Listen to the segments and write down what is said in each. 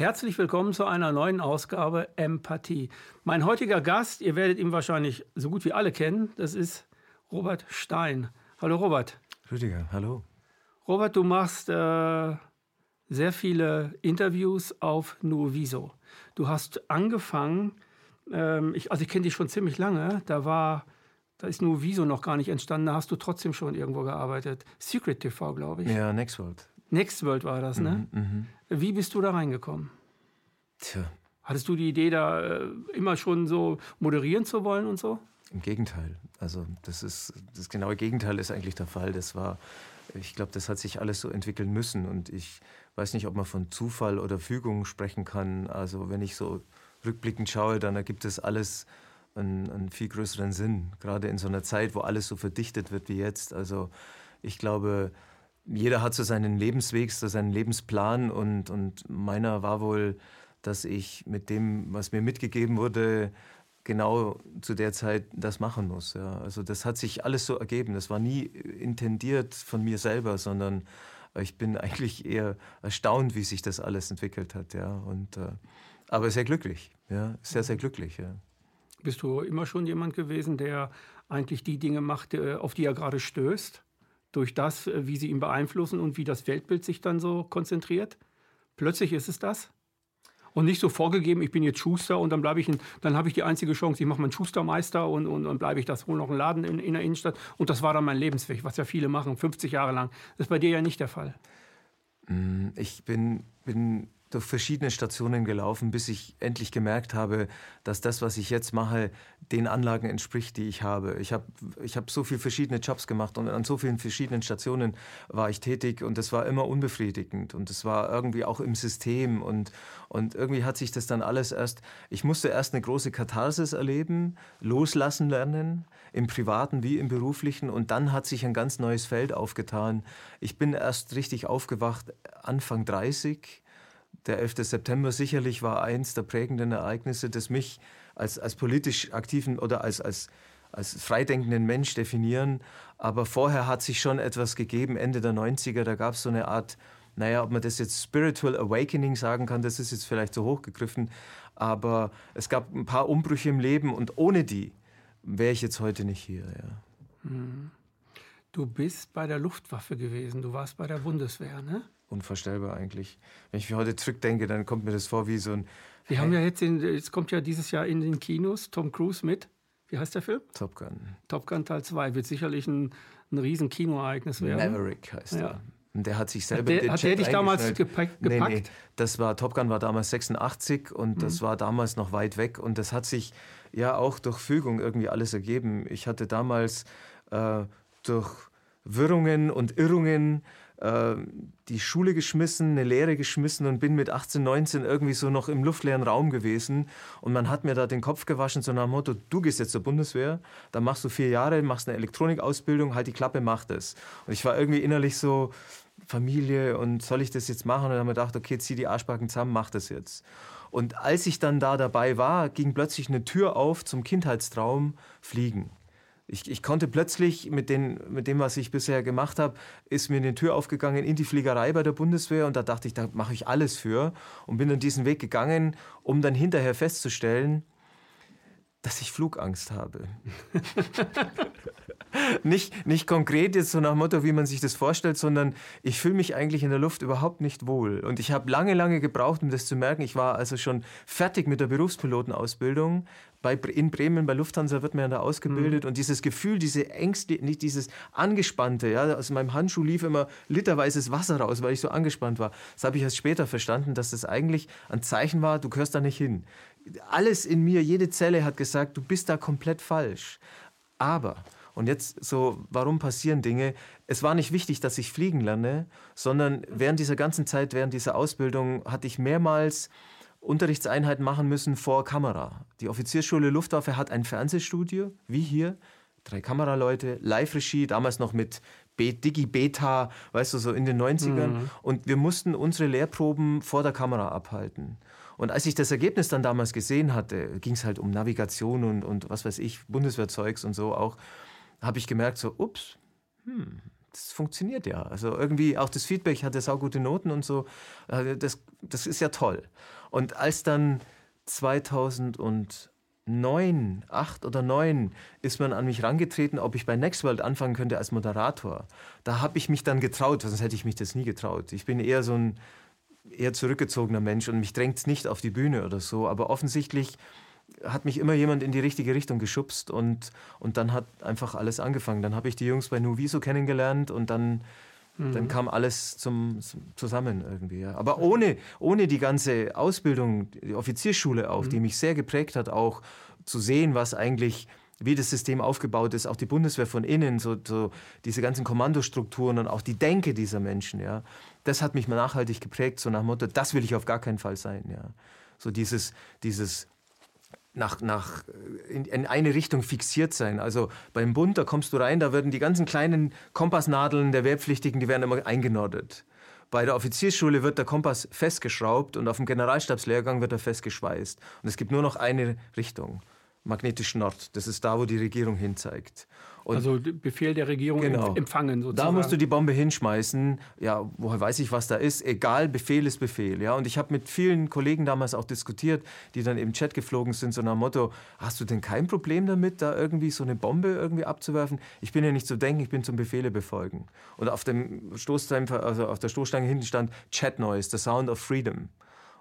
Herzlich willkommen zu einer neuen Ausgabe Empathie. Mein heutiger Gast, ihr werdet ihn wahrscheinlich so gut wie alle kennen, das ist Robert Stein. Hallo Robert. Rüdiger, hallo. Robert, du machst äh, sehr viele Interviews auf Nuoviso. Du hast angefangen, ähm, ich, also ich kenne dich schon ziemlich lange, da war, da ist Nuoviso noch gar nicht entstanden, da hast du trotzdem schon irgendwo gearbeitet. Secret TV, glaube ich. Ja, Nextworld. Nextworld war das, ne? Mhm, mhm, Wie bist du da reingekommen? Tja. Hattest du die Idee, da äh, immer schon so moderieren zu wollen und so? Im Gegenteil. Also das ist das genaue Gegenteil ist eigentlich der Fall. Das war, ich glaube, das hat sich alles so entwickeln müssen und ich weiß nicht, ob man von Zufall oder Fügung sprechen kann. Also wenn ich so rückblickend schaue, dann ergibt das alles einen, einen viel größeren Sinn. Gerade in so einer Zeit, wo alles so verdichtet wird wie jetzt. Also ich glaube, jeder hat so seinen Lebensweg, so seinen Lebensplan und, und meiner war wohl, dass ich mit dem, was mir mitgegeben wurde, genau zu der Zeit das machen muss. Ja. Also das hat sich alles so ergeben. Das war nie intendiert von mir selber, sondern ich bin eigentlich eher erstaunt, wie sich das alles entwickelt hat. Ja. Und, äh, aber sehr glücklich, ja. sehr, sehr glücklich. Ja. Bist du immer schon jemand gewesen, der eigentlich die Dinge macht, auf die er gerade stößt? Durch das, äh, wie sie ihn beeinflussen und wie das Weltbild sich dann so konzentriert. Plötzlich ist es das. Und nicht so vorgegeben, ich bin jetzt Schuster und dann bleibe ich, in, dann habe ich die einzige Chance, ich mache meinen Schustermeister und, und, und bleibe ich das, hole noch einen Laden in, in der Innenstadt. Und das war dann mein Lebensweg, was ja viele machen, 50 Jahre lang. Das ist bei dir ja nicht der Fall. Mm, ich bin, bin durch verschiedene Stationen gelaufen, bis ich endlich gemerkt habe, dass das, was ich jetzt mache, den Anlagen entspricht, die ich habe. Ich habe ich hab so viele verschiedene Jobs gemacht und an so vielen verschiedenen Stationen war ich tätig und das war immer unbefriedigend und es war irgendwie auch im System und, und irgendwie hat sich das dann alles erst, ich musste erst eine große Katharsis erleben, loslassen lernen, im privaten wie im beruflichen und dann hat sich ein ganz neues Feld aufgetan. Ich bin erst richtig aufgewacht Anfang 30 der 11. September sicherlich war eins der prägenden Ereignisse, das mich als, als politisch aktiven oder als, als, als freidenkenden Mensch definieren. Aber vorher hat sich schon etwas gegeben, Ende der 90er, da gab es so eine Art, naja, ob man das jetzt Spiritual Awakening sagen kann, das ist jetzt vielleicht zu hoch gegriffen, aber es gab ein paar Umbrüche im Leben und ohne die wäre ich jetzt heute nicht hier. Ja. Hm. Du bist bei der Luftwaffe gewesen, du warst bei der Bundeswehr, ne? Unvorstellbar eigentlich. Wenn ich heute zurückdenke, dann kommt mir das vor wie so ein. Wir haben ja jetzt, in, jetzt kommt ja dieses Jahr in den Kinos Tom Cruise mit. Wie heißt der Film? Top Gun. Top Gun Teil 2 wird sicherlich ein, ein riesen Kinoereignis werden. Maverick heißt ja. er. Und der hat sich selber. Hat der, hat der dich damals gepackt? Nee, nee. Das war Top Gun war damals 86 und mhm. das war damals noch weit weg und das hat sich ja auch durch Fügung irgendwie alles ergeben. Ich hatte damals äh, durch Wirrungen und Irrungen äh, die Schule geschmissen, eine Lehre geschmissen und bin mit 18, 19 irgendwie so noch im luftleeren Raum gewesen. Und man hat mir da den Kopf gewaschen, so nach dem Motto, du gehst jetzt zur Bundeswehr, dann machst du vier Jahre, machst eine Elektronikausbildung, halt die Klappe, mach das. Und ich war irgendwie innerlich so, Familie und soll ich das jetzt machen? Und dann habe ich gedacht, okay, zieh die Arschbacken zusammen, mach das jetzt. Und als ich dann da dabei war, ging plötzlich eine Tür auf zum Kindheitstraum Fliegen ich, ich konnte plötzlich mit, den, mit dem, was ich bisher gemacht habe, ist mir eine Tür aufgegangen in die Fliegerei bei der Bundeswehr und da dachte ich, da mache ich alles für und bin dann diesen Weg gegangen, um dann hinterher festzustellen, dass ich Flugangst habe. nicht, nicht konkret jetzt so nach Motto, wie man sich das vorstellt, sondern ich fühle mich eigentlich in der Luft überhaupt nicht wohl. Und ich habe lange, lange gebraucht, um das zu merken. Ich war also schon fertig mit der Berufspilotenausbildung. Bei, in Bremen, bei Lufthansa wird man ja da ausgebildet. Mhm. Und dieses Gefühl, diese Ängste, nicht dieses Angespannte, ja, aus meinem Handschuh lief immer literweises Wasser raus, weil ich so angespannt war. Das habe ich erst später verstanden, dass das eigentlich ein Zeichen war, du gehörst da nicht hin. Alles in mir, jede Zelle hat gesagt, du bist da komplett falsch. Aber und jetzt so, warum passieren Dinge? Es war nicht wichtig, dass ich fliegen lerne, sondern während dieser ganzen Zeit, während dieser Ausbildung, hatte ich mehrmals Unterrichtseinheiten machen müssen vor Kamera. Die Offiziersschule Luftwaffe hat ein Fernsehstudio, wie hier, drei Kameraleute, Live-Regie, damals noch mit Digi-Beta, weißt du, so in den 90ern. Mhm. Und wir mussten unsere Lehrproben vor der Kamera abhalten. Und als ich das Ergebnis dann damals gesehen hatte, ging es halt um Navigation und, und was weiß ich, Bundeswehrzeugs und so auch, habe ich gemerkt, so, ups, hm, das funktioniert ja. Also irgendwie auch das Feedback hatte saugute Noten und so. Äh, das, das ist ja toll. Und als dann 2009, 8 oder 9 ist man an mich rangetreten, ob ich bei Nextworld anfangen könnte als Moderator. Da habe ich mich dann getraut, sonst hätte ich mich das nie getraut. Ich bin eher so ein eher zurückgezogener Mensch und mich drängt es nicht auf die Bühne oder so. Aber offensichtlich hat mich immer jemand in die richtige Richtung geschubst und, und dann hat einfach alles angefangen. Dann habe ich die Jungs bei Nuviso kennengelernt und dann dann mhm. kam alles zum, zusammen irgendwie. Ja. Aber ohne, ohne die ganze Ausbildung, die Offizierschule auch, mhm. die mich sehr geprägt hat, auch zu sehen, was eigentlich wie das System aufgebaut ist, auch die Bundeswehr von innen, so, so, diese ganzen Kommandostrukturen und auch die Denke dieser Menschen, ja, das hat mich nachhaltig geprägt, so nach dem Motto, das will ich auf gar keinen Fall sein, ja. So dieses, dieses nach, nach, äh, in, in, eine Richtung fixiert sein. Also beim Bund, da kommst du rein, da werden die ganzen kleinen Kompassnadeln der Wehrpflichtigen, die werden immer eingenordet. Bei der Offiziersschule wird der Kompass festgeschraubt und auf dem Generalstabslehrgang wird er festgeschweißt. Und es gibt nur noch eine Richtung, magnetisch Nord. Das ist da, wo die Regierung hinzeigt. Und also Befehl der Regierung genau. empfangen sozusagen. Da musst du die Bombe hinschmeißen. Ja, woher weiß ich, was da ist? Egal, Befehl ist Befehl. Ja, und ich habe mit vielen Kollegen damals auch diskutiert, die dann im Chat geflogen sind, so nach dem Motto: Hast du denn kein Problem damit, da irgendwie so eine Bombe irgendwie abzuwerfen? Ich bin ja nicht zu denken, ich bin zum Befehle befolgen. Und auf dem also auf der Stoßstange hinten stand Chat Noise, the Sound of Freedom.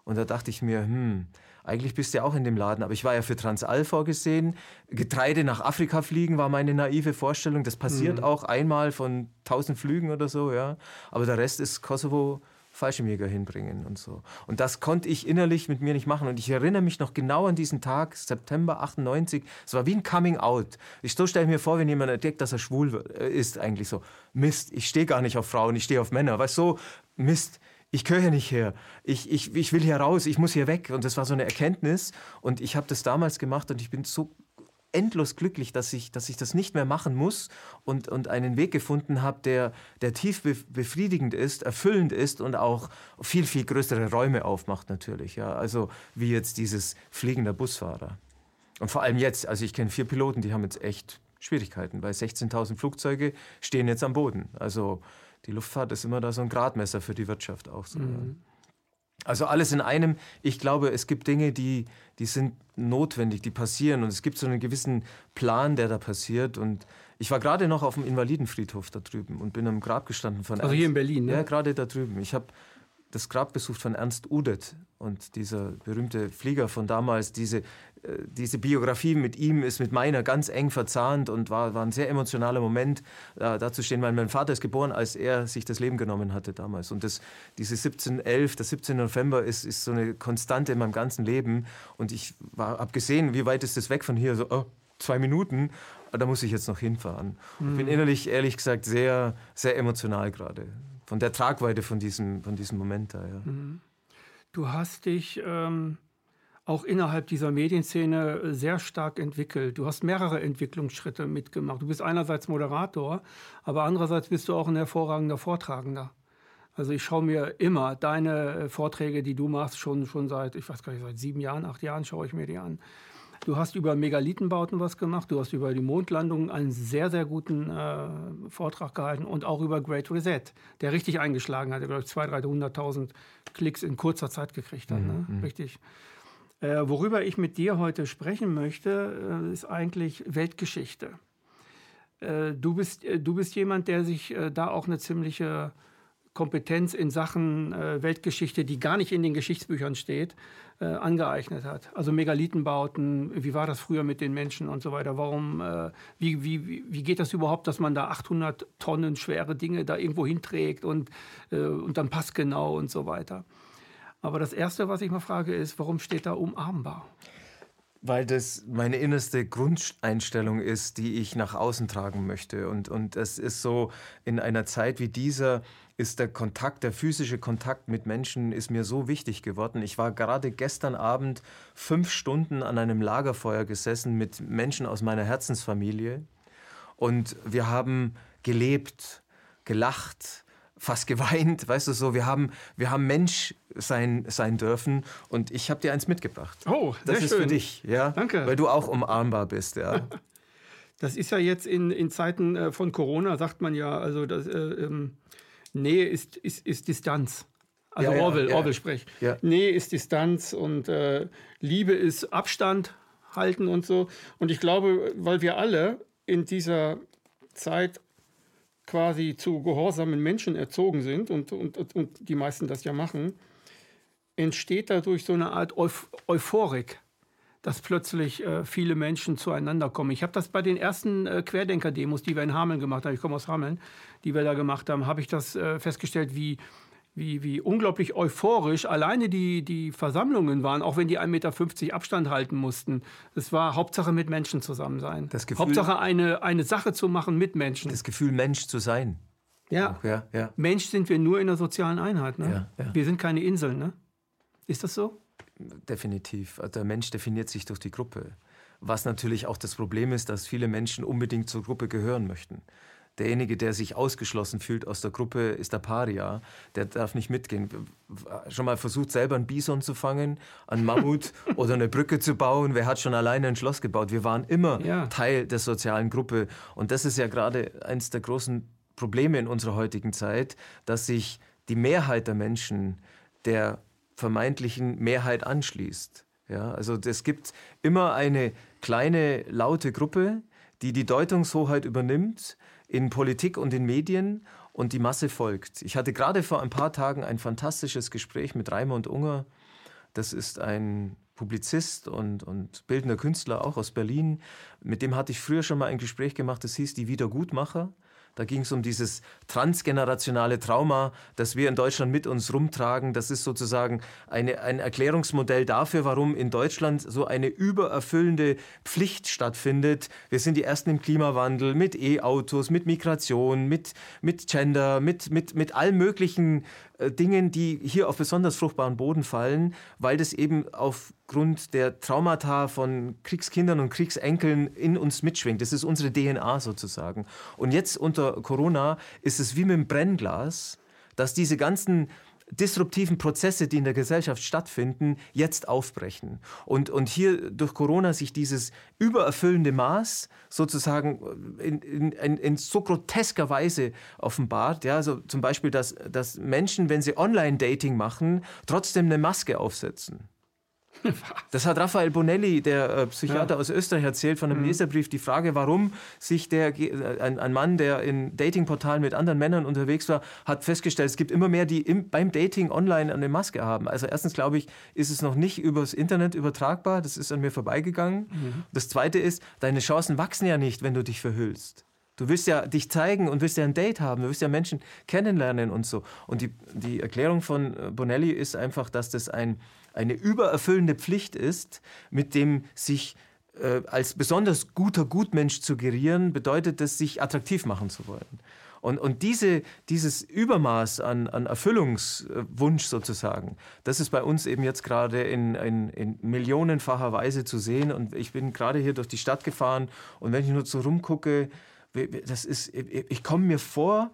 Und da dachte ich mir, hm, eigentlich bist du ja auch in dem Laden, aber ich war ja für Transall vorgesehen. Getreide nach Afrika fliegen war meine naive Vorstellung. Das passiert mhm. auch einmal von 1000 Flügen oder so, ja. Aber der Rest ist Kosovo Fallschirmjäger hinbringen und so. Und das konnte ich innerlich mit mir nicht machen. Und ich erinnere mich noch genau an diesen Tag, September 98. Es war wie ein Coming Out. Ich so stelle mir vor, wenn jemand entdeckt, dass er schwul äh, ist, eigentlich so. Mist, ich stehe gar nicht auf Frauen, ich stehe auf Männer. Weißt du, so, Mist ich gehöre hier nicht her. Ich, ich, ich will hier raus, ich muss hier weg. Und das war so eine Erkenntnis. Und ich habe das damals gemacht und ich bin so endlos glücklich, dass ich, dass ich das nicht mehr machen muss und, und einen Weg gefunden habe, der, der tief befriedigend ist, erfüllend ist und auch viel, viel größere Räume aufmacht natürlich. Ja. Also wie jetzt dieses Fliegen der Busfahrer. Und vor allem jetzt, also ich kenne vier Piloten, die haben jetzt echt Schwierigkeiten, weil 16.000 Flugzeuge stehen jetzt am Boden. Also die Luftfahrt ist immer da so ein Gradmesser für die Wirtschaft auch so. Mhm. Also alles in einem. Ich glaube, es gibt Dinge, die, die sind notwendig, die passieren. Und es gibt so einen gewissen Plan, der da passiert. Und ich war gerade noch auf dem Invalidenfriedhof da drüben und bin am Grab gestanden von Also Ernst. hier in Berlin, ne? Ja, gerade da drüben. Ich habe das Grab besucht von Ernst Udet und dieser berühmte Flieger von damals, diese, äh, diese Biografie mit ihm ist mit meiner ganz eng verzahnt und war, war ein sehr emotionaler Moment, äh, da zu stehen, weil mein Vater ist geboren, als er sich das Leben genommen hatte damals. Und das, diese 1711, der 17. November ist, ist so eine Konstante in meinem ganzen Leben. Und ich habe gesehen, wie weit ist das weg von hier? So, oh, zwei Minuten, da muss ich jetzt noch hinfahren. Mhm. Ich bin innerlich, ehrlich gesagt, sehr, sehr emotional gerade von der Tragweite von diesem, von diesem Moment da. Ja. Mhm. Du hast dich ähm, auch innerhalb dieser Medienszene sehr stark entwickelt. Du hast mehrere Entwicklungsschritte mitgemacht. Du bist einerseits Moderator, aber andererseits bist du auch ein hervorragender Vortragender. Also ich schaue mir immer deine äh, Vorträge, die du machst, schon, schon seit, ich weiß gar nicht, seit sieben Jahren, acht Jahren schaue ich mir die an. Du hast über Megalithenbauten was gemacht, du hast über die Mondlandung einen sehr, sehr guten äh, Vortrag gehalten und auch über Great Reset, der richtig eingeschlagen hat, der, glaube ich, 200.000, 300.000 Klicks in kurzer Zeit gekriegt hat. Ne? Mhm. Ne? Richtig. Äh, worüber ich mit dir heute sprechen möchte, äh, ist eigentlich Weltgeschichte. Äh, du, bist, äh, du bist jemand, der sich äh, da auch eine ziemliche Kompetenz in Sachen äh, Weltgeschichte, die gar nicht in den Geschichtsbüchern steht, äh, angeeignet hat. Also Megalithenbauten, wie war das früher mit den Menschen und so weiter. Warum, äh, wie, wie, wie geht das überhaupt, dass man da 800 Tonnen schwere Dinge da irgendwo hinträgt und, äh, und dann passt genau und so weiter. Aber das Erste, was ich mal frage, ist, warum steht da umarmbar? Weil das meine innerste Grundeinstellung ist, die ich nach außen tragen möchte. Und, und es ist so, in einer Zeit wie dieser ist der Kontakt, der physische Kontakt mit Menschen ist mir so wichtig geworden. Ich war gerade gestern Abend fünf Stunden an einem Lagerfeuer gesessen mit Menschen aus meiner Herzensfamilie. Und wir haben gelebt, gelacht, fast geweint, weißt du so, wir haben, wir haben Mensch sein, sein dürfen und ich habe dir eins mitgebracht. Oh, das ist schön. für dich, ja. Danke. Weil du auch umarmbar bist, ja. Das ist ja jetzt in, in Zeiten äh, von Corona, sagt man ja, also das, äh, ähm, Nähe ist, ist, ist Distanz. Also ja, Orwell, ja, Orwell spricht. Ja. Nähe ist Distanz und äh, Liebe ist Abstand halten und so. Und ich glaube, weil wir alle in dieser Zeit quasi zu gehorsamen Menschen erzogen sind und, und, und die meisten das ja machen, entsteht dadurch so eine Art Euph Euphorik, dass plötzlich äh, viele Menschen zueinander kommen. Ich habe das bei den ersten äh, Querdenker-Demos, die wir in Hameln gemacht haben, ich komme aus Hameln, die wir da gemacht haben, habe ich das äh, festgestellt, wie wie, wie unglaublich euphorisch alleine die, die Versammlungen waren, auch wenn die 1,50 Meter Abstand halten mussten. Es war Hauptsache mit Menschen zusammen sein. Das Gefühl, Hauptsache eine, eine Sache zu machen mit Menschen. Das Gefühl, Mensch zu sein. Ja. ja, ja. Mensch sind wir nur in der sozialen Einheit. Ne? Ja, ja. Wir sind keine Inseln. Ne? Ist das so? Definitiv. Also der Mensch definiert sich durch die Gruppe. Was natürlich auch das Problem ist, dass viele Menschen unbedingt zur Gruppe gehören möchten. Derjenige, der sich ausgeschlossen fühlt aus der Gruppe, ist der Paria. Der darf nicht mitgehen. Schon mal versucht, selber einen Bison zu fangen, einen Mammut oder eine Brücke zu bauen. Wer hat schon alleine ein Schloss gebaut? Wir waren immer ja. Teil der sozialen Gruppe. Und das ist ja gerade eines der großen Probleme in unserer heutigen Zeit, dass sich die Mehrheit der Menschen der vermeintlichen Mehrheit anschließt. Ja, also es gibt immer eine kleine, laute Gruppe, die die Deutungshoheit übernimmt in Politik und in Medien und die Masse folgt. Ich hatte gerade vor ein paar Tagen ein fantastisches Gespräch mit Raimund Unger. Das ist ein Publizist und, und bildender Künstler auch aus Berlin. Mit dem hatte ich früher schon mal ein Gespräch gemacht, das hieß Die Wiedergutmacher. Da ging es um dieses transgenerationale Trauma, das wir in Deutschland mit uns rumtragen. Das ist sozusagen eine, ein Erklärungsmodell dafür, warum in Deutschland so eine übererfüllende Pflicht stattfindet. Wir sind die Ersten im Klimawandel, mit E-Autos, mit Migration, mit, mit Gender, mit, mit, mit allen möglichen Dingen, die hier auf besonders fruchtbaren Boden fallen, weil das eben aufgrund der Traumata von Kriegskindern und Kriegsenkeln in uns mitschwingt. Das ist unsere DNA sozusagen. Und jetzt unter Corona ist es wie mit dem Brennglas, dass diese ganzen disruptiven Prozesse, die in der Gesellschaft stattfinden, jetzt aufbrechen. Und, und hier durch Corona sich dieses übererfüllende Maß sozusagen in, in, in, in so grotesker Weise offenbart. Ja, also zum Beispiel, dass, dass Menschen, wenn sie Online-Dating machen, trotzdem eine Maske aufsetzen. Das hat Raphael Bonelli, der äh, Psychiater ja. aus Österreich, erzählt von einem mhm. Leserbrief. Die Frage, warum sich der, äh, ein, ein, Mann, der in Datingportalen mit anderen Männern unterwegs war, hat festgestellt, es gibt immer mehr, die im, beim Dating online eine Maske haben. Also erstens glaube ich, ist es noch nicht übers Internet übertragbar. Das ist an mir vorbeigegangen. Mhm. Das Zweite ist, deine Chancen wachsen ja nicht, wenn du dich verhüllst. Du willst ja dich zeigen und willst ja ein Date haben, du willst ja Menschen kennenlernen und so. Und die, die Erklärung von äh, Bonelli ist einfach, dass das ein, eine übererfüllende Pflicht ist, mit dem sich äh, als besonders guter Gutmensch zu gerieren, bedeutet es, sich attraktiv machen zu wollen. Und, und diese, dieses Übermaß an, an Erfüllungswunsch sozusagen, das ist bei uns eben jetzt gerade in, in, in millionenfacher Weise zu sehen. Und ich bin gerade hier durch die Stadt gefahren und wenn ich nur so rumgucke, das ist, ich komme mir vor,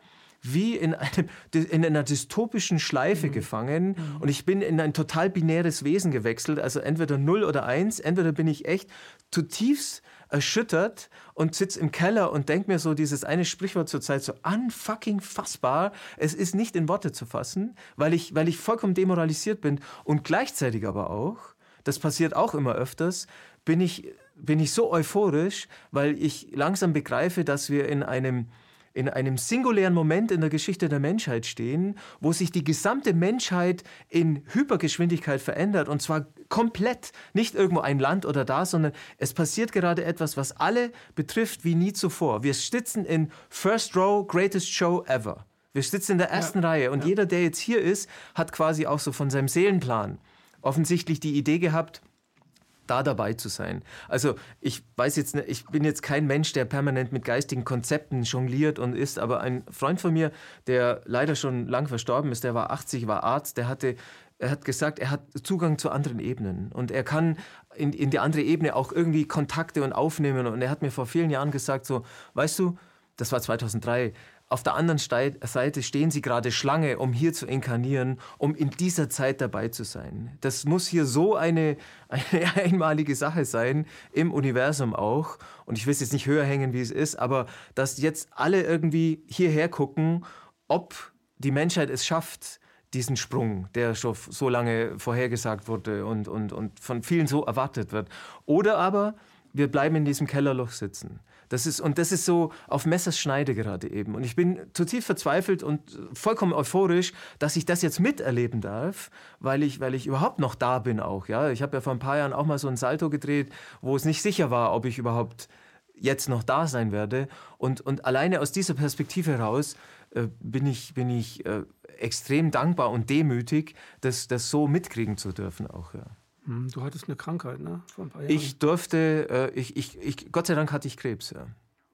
wie in, einem, in einer dystopischen Schleife mhm. gefangen mhm. und ich bin in ein total binäres Wesen gewechselt, also entweder 0 oder 1, entweder bin ich echt zutiefst erschüttert und sitze im Keller und denke mir so dieses eine Sprichwort zur Zeit so unfucking fassbar. Es ist nicht in Worte zu fassen, weil ich, weil ich vollkommen demoralisiert bin und gleichzeitig aber auch, das passiert auch immer öfters, bin ich, bin ich so euphorisch, weil ich langsam begreife, dass wir in einem in einem singulären Moment in der Geschichte der Menschheit stehen, wo sich die gesamte Menschheit in Hypergeschwindigkeit verändert und zwar komplett, nicht irgendwo ein Land oder da, sondern es passiert gerade etwas, was alle betrifft wie nie zuvor. Wir sitzen in First Row, Greatest Show Ever. Wir sitzen in der ersten ja, Reihe und ja. jeder, der jetzt hier ist, hat quasi auch so von seinem Seelenplan offensichtlich die Idee gehabt, da dabei zu sein. Also ich weiß jetzt, ich bin jetzt kein Mensch, der permanent mit geistigen Konzepten jongliert und ist, aber ein Freund von mir, der leider schon lang verstorben ist, der war 80, war Arzt, der hatte er hat gesagt, er hat Zugang zu anderen Ebenen und er kann in, in die andere Ebene auch irgendwie Kontakte und aufnehmen. Und er hat mir vor vielen Jahren gesagt, so, weißt du, das war 2003, auf der anderen Seite stehen sie gerade Schlange, um hier zu inkarnieren, um in dieser Zeit dabei zu sein. Das muss hier so eine, eine einmalige Sache sein, im Universum auch. Und ich will es jetzt nicht höher hängen, wie es ist, aber dass jetzt alle irgendwie hierher gucken, ob die Menschheit es schafft, diesen Sprung, der schon so lange vorhergesagt wurde und, und, und von vielen so erwartet wird. Oder aber wir bleiben in diesem Kellerloch sitzen. Das ist, und das ist so auf Messers Schneide gerade eben. Und ich bin zutiefst verzweifelt und vollkommen euphorisch, dass ich das jetzt miterleben darf, weil ich, weil ich überhaupt noch da bin auch. Ja? Ich habe ja vor ein paar Jahren auch mal so ein Salto gedreht, wo es nicht sicher war, ob ich überhaupt jetzt noch da sein werde. Und, und alleine aus dieser Perspektive heraus äh, bin ich, bin ich äh, extrem dankbar und demütig, das, das so mitkriegen zu dürfen auch. Ja. Hm, du hattest eine Krankheit, ne? Vor ein paar Jahren. Ich durfte, äh, ich, ich, ich, Gott sei Dank hatte ich Krebs, ja.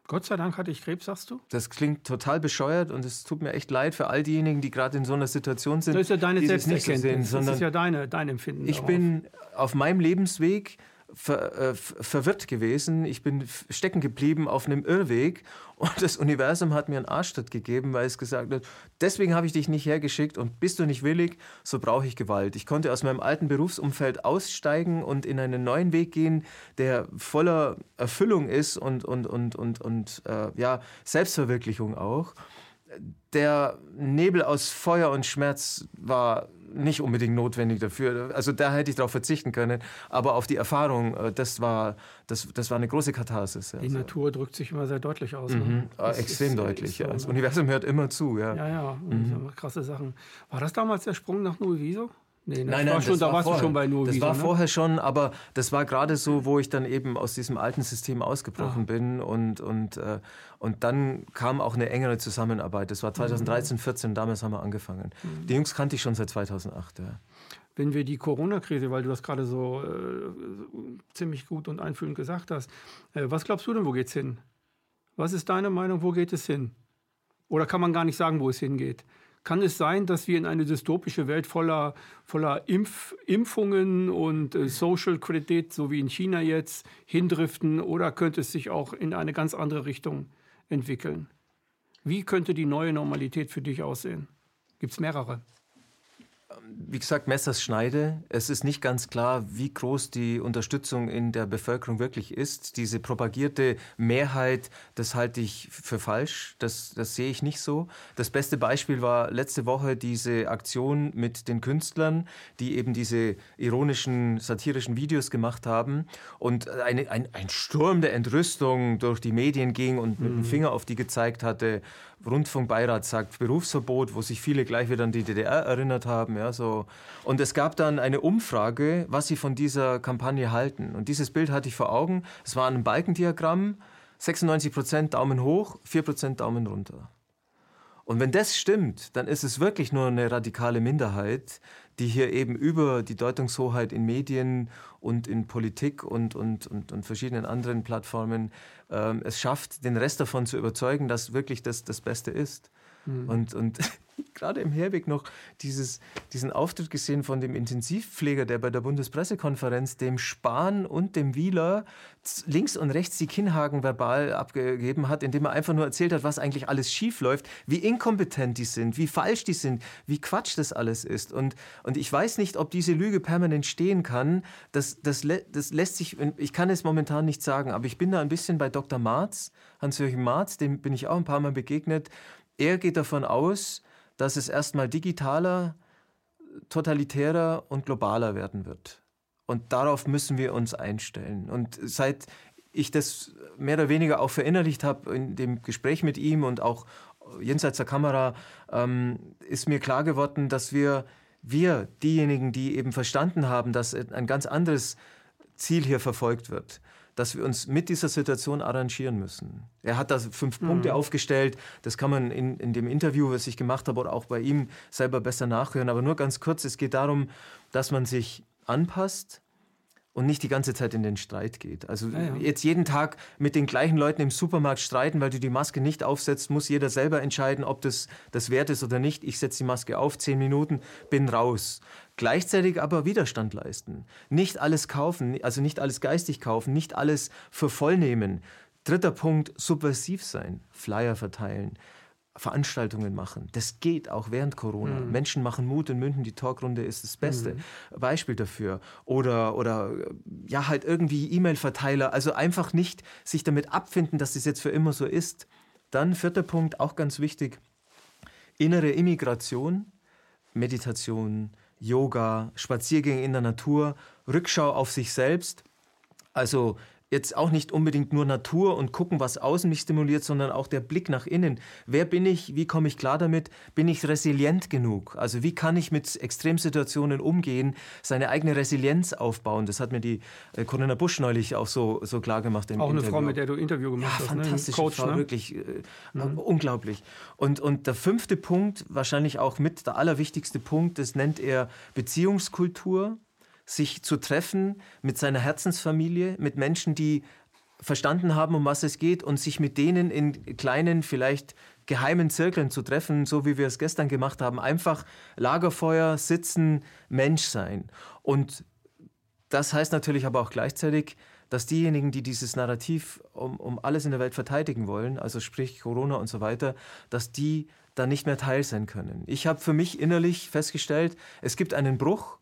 Gott sei Dank hatte ich Krebs, sagst du? Das klingt total bescheuert und es tut mir echt leid für all diejenigen, die gerade in so einer Situation sind. Das ist ja deine Selbsterkenntnis, so das ist ja deine, dein Empfinden. Ich darauf. bin auf meinem Lebensweg ver, äh, verwirrt gewesen. Ich bin stecken geblieben auf einem Irrweg und das Universum hat mir einen Arschtritt gegeben, weil es gesagt hat, deswegen habe ich dich nicht hergeschickt und bist du nicht willig, so brauche ich Gewalt. Ich konnte aus meinem alten Berufsumfeld aussteigen und in einen neuen Weg gehen, der voller Erfüllung ist und, und, und, und, und äh, ja, Selbstverwirklichung auch. Der Nebel aus Feuer und Schmerz war nicht unbedingt notwendig dafür. Also da hätte ich darauf verzichten können. Aber auf die Erfahrung, äh, das war, das, das war eine große Katharsis. Ja. Die Natur drückt sich immer sehr deutlich aus. Ne? Mhm. Ah, extrem ist, deutlich. Ist so, ja. Das ne? Universum hört immer zu. Ja, ja, ja. Mhm. krasse Sachen. War das damals der Sprung nach Nueviso? Nee, nein, nein, schon, da war warst vorher. du schon bei nur Das war ne? vorher schon, aber das war gerade so, wo ich dann eben aus diesem alten System ausgebrochen ah. bin und, und, äh, und dann kam auch eine engere Zusammenarbeit. Das war 2013, 2014, damals haben wir angefangen. Mhm. Die Jungs kannte ich schon seit 2008. Ja. Wenn wir die Corona-Krise, weil du das gerade so äh, ziemlich gut und einfühlend gesagt hast, äh, was glaubst du denn, wo geht's hin? Was ist deine Meinung, wo geht es hin? Oder kann man gar nicht sagen, wo es hingeht? Kann es sein, dass wir in eine dystopische Welt voller, voller Impf, Impfungen und äh, Social Credit, so wie in China jetzt, hindriften? Oder könnte es sich auch in eine ganz andere Richtung entwickeln? Wie könnte die neue Normalität für dich aussehen? Gibt es mehrere? Wie gesagt, Messers Schneide. Es ist nicht ganz klar, wie groß die Unterstützung in der Bevölkerung wirklich ist. Diese propagierte Mehrheit, das halte ich für falsch. Das, das sehe ich nicht so. Das beste Beispiel war letzte Woche diese Aktion mit den Künstlern, die eben diese ironischen, satirischen Videos gemacht haben und eine, ein, ein Sturm der Entrüstung durch die Medien ging und mit dem mhm. Finger auf die gezeigt hatte Rundfunkbeirat sagt Berufsverbot, wo sich viele gleich wieder an die DDR erinnert haben. Ja, so. Und es gab dann eine Umfrage, was sie von dieser Kampagne halten. Und dieses Bild hatte ich vor Augen. Es war ein Balkendiagramm. 96 Prozent Daumen hoch, 4 Prozent Daumen runter. Und wenn das stimmt, dann ist es wirklich nur eine radikale Minderheit, die hier eben über die Deutungshoheit in Medien und in Politik und, und, und, und verschiedenen anderen Plattformen ähm, es schafft, den Rest davon zu überzeugen, dass wirklich das das Beste ist. Mhm. Und, und gerade im Herweg noch dieses, diesen Auftritt gesehen von dem Intensivpfleger, der bei der Bundespressekonferenz dem Spahn und dem Wieler links und rechts die Kinnhaken verbal abgegeben hat, indem er einfach nur erzählt hat, was eigentlich alles schief läuft, wie inkompetent die sind, wie falsch die sind, wie Quatsch das alles ist. Und, und ich weiß nicht, ob diese Lüge permanent stehen kann. Das, das, das lässt sich, ich kann es momentan nicht sagen, aber ich bin da ein bisschen bei Dr. Marz, Hans-Jürgen Marz, dem bin ich auch ein paar Mal begegnet. Er geht davon aus, dass es erstmal digitaler, totalitärer und globaler werden wird. Und darauf müssen wir uns einstellen. Und seit ich das mehr oder weniger auch verinnerlicht habe in dem Gespräch mit ihm und auch jenseits der Kamera, ähm, ist mir klar geworden, dass wir, wir, diejenigen, die eben verstanden haben, dass ein ganz anderes Ziel hier verfolgt wird, dass wir uns mit dieser Situation arrangieren müssen. Er hat da fünf mhm. Punkte aufgestellt. Das kann man in, in dem Interview, was ich gemacht habe, oder auch bei ihm selber besser nachhören. Aber nur ganz kurz, es geht darum, dass man sich anpasst und nicht die ganze Zeit in den Streit geht. Also ja, ja. jetzt jeden Tag mit den gleichen Leuten im Supermarkt streiten, weil du die Maske nicht aufsetzt, muss jeder selber entscheiden, ob das das wert ist oder nicht. Ich setze die Maske auf, zehn Minuten, bin raus. Gleichzeitig aber Widerstand leisten. Nicht alles kaufen, also nicht alles geistig kaufen, nicht alles für voll nehmen. Dritter Punkt, subversiv sein, Flyer verteilen, Veranstaltungen machen. Das geht auch während Corona. Mhm. Menschen machen Mut in München, die Talkrunde ist das beste mhm. Beispiel dafür. Oder, oder ja, halt irgendwie E-Mail-Verteiler. Also einfach nicht sich damit abfinden, dass das jetzt für immer so ist. Dann vierter Punkt, auch ganz wichtig, innere Immigration, Meditation, Yoga, Spaziergänge in der Natur, Rückschau auf sich selbst. Also jetzt auch nicht unbedingt nur Natur und gucken, was außen mich stimuliert, sondern auch der Blick nach innen. Wer bin ich? Wie komme ich klar damit? Bin ich resilient genug? Also wie kann ich mit Extremsituationen umgehen, seine eigene Resilienz aufbauen? Das hat mir die äh, Corinna Busch neulich auch so, so klar gemacht. Im auch Interview. eine Frau, mit der du Interview gemacht ja, hast. Ne? Fantastische Coach, Frau, ne? wirklich äh, mhm. unglaublich. Und, und der fünfte Punkt, wahrscheinlich auch mit der allerwichtigste Punkt, das nennt er Beziehungskultur sich zu treffen mit seiner Herzensfamilie, mit Menschen, die verstanden haben, um was es geht und sich mit denen in kleinen, vielleicht geheimen Zirkeln zu treffen, so wie wir es gestern gemacht haben. Einfach Lagerfeuer, sitzen, Mensch sein. Und das heißt natürlich aber auch gleichzeitig, dass diejenigen, die dieses Narrativ um, um alles in der Welt verteidigen wollen, also sprich Corona und so weiter, dass die da nicht mehr Teil sein können. Ich habe für mich innerlich festgestellt, es gibt einen Bruch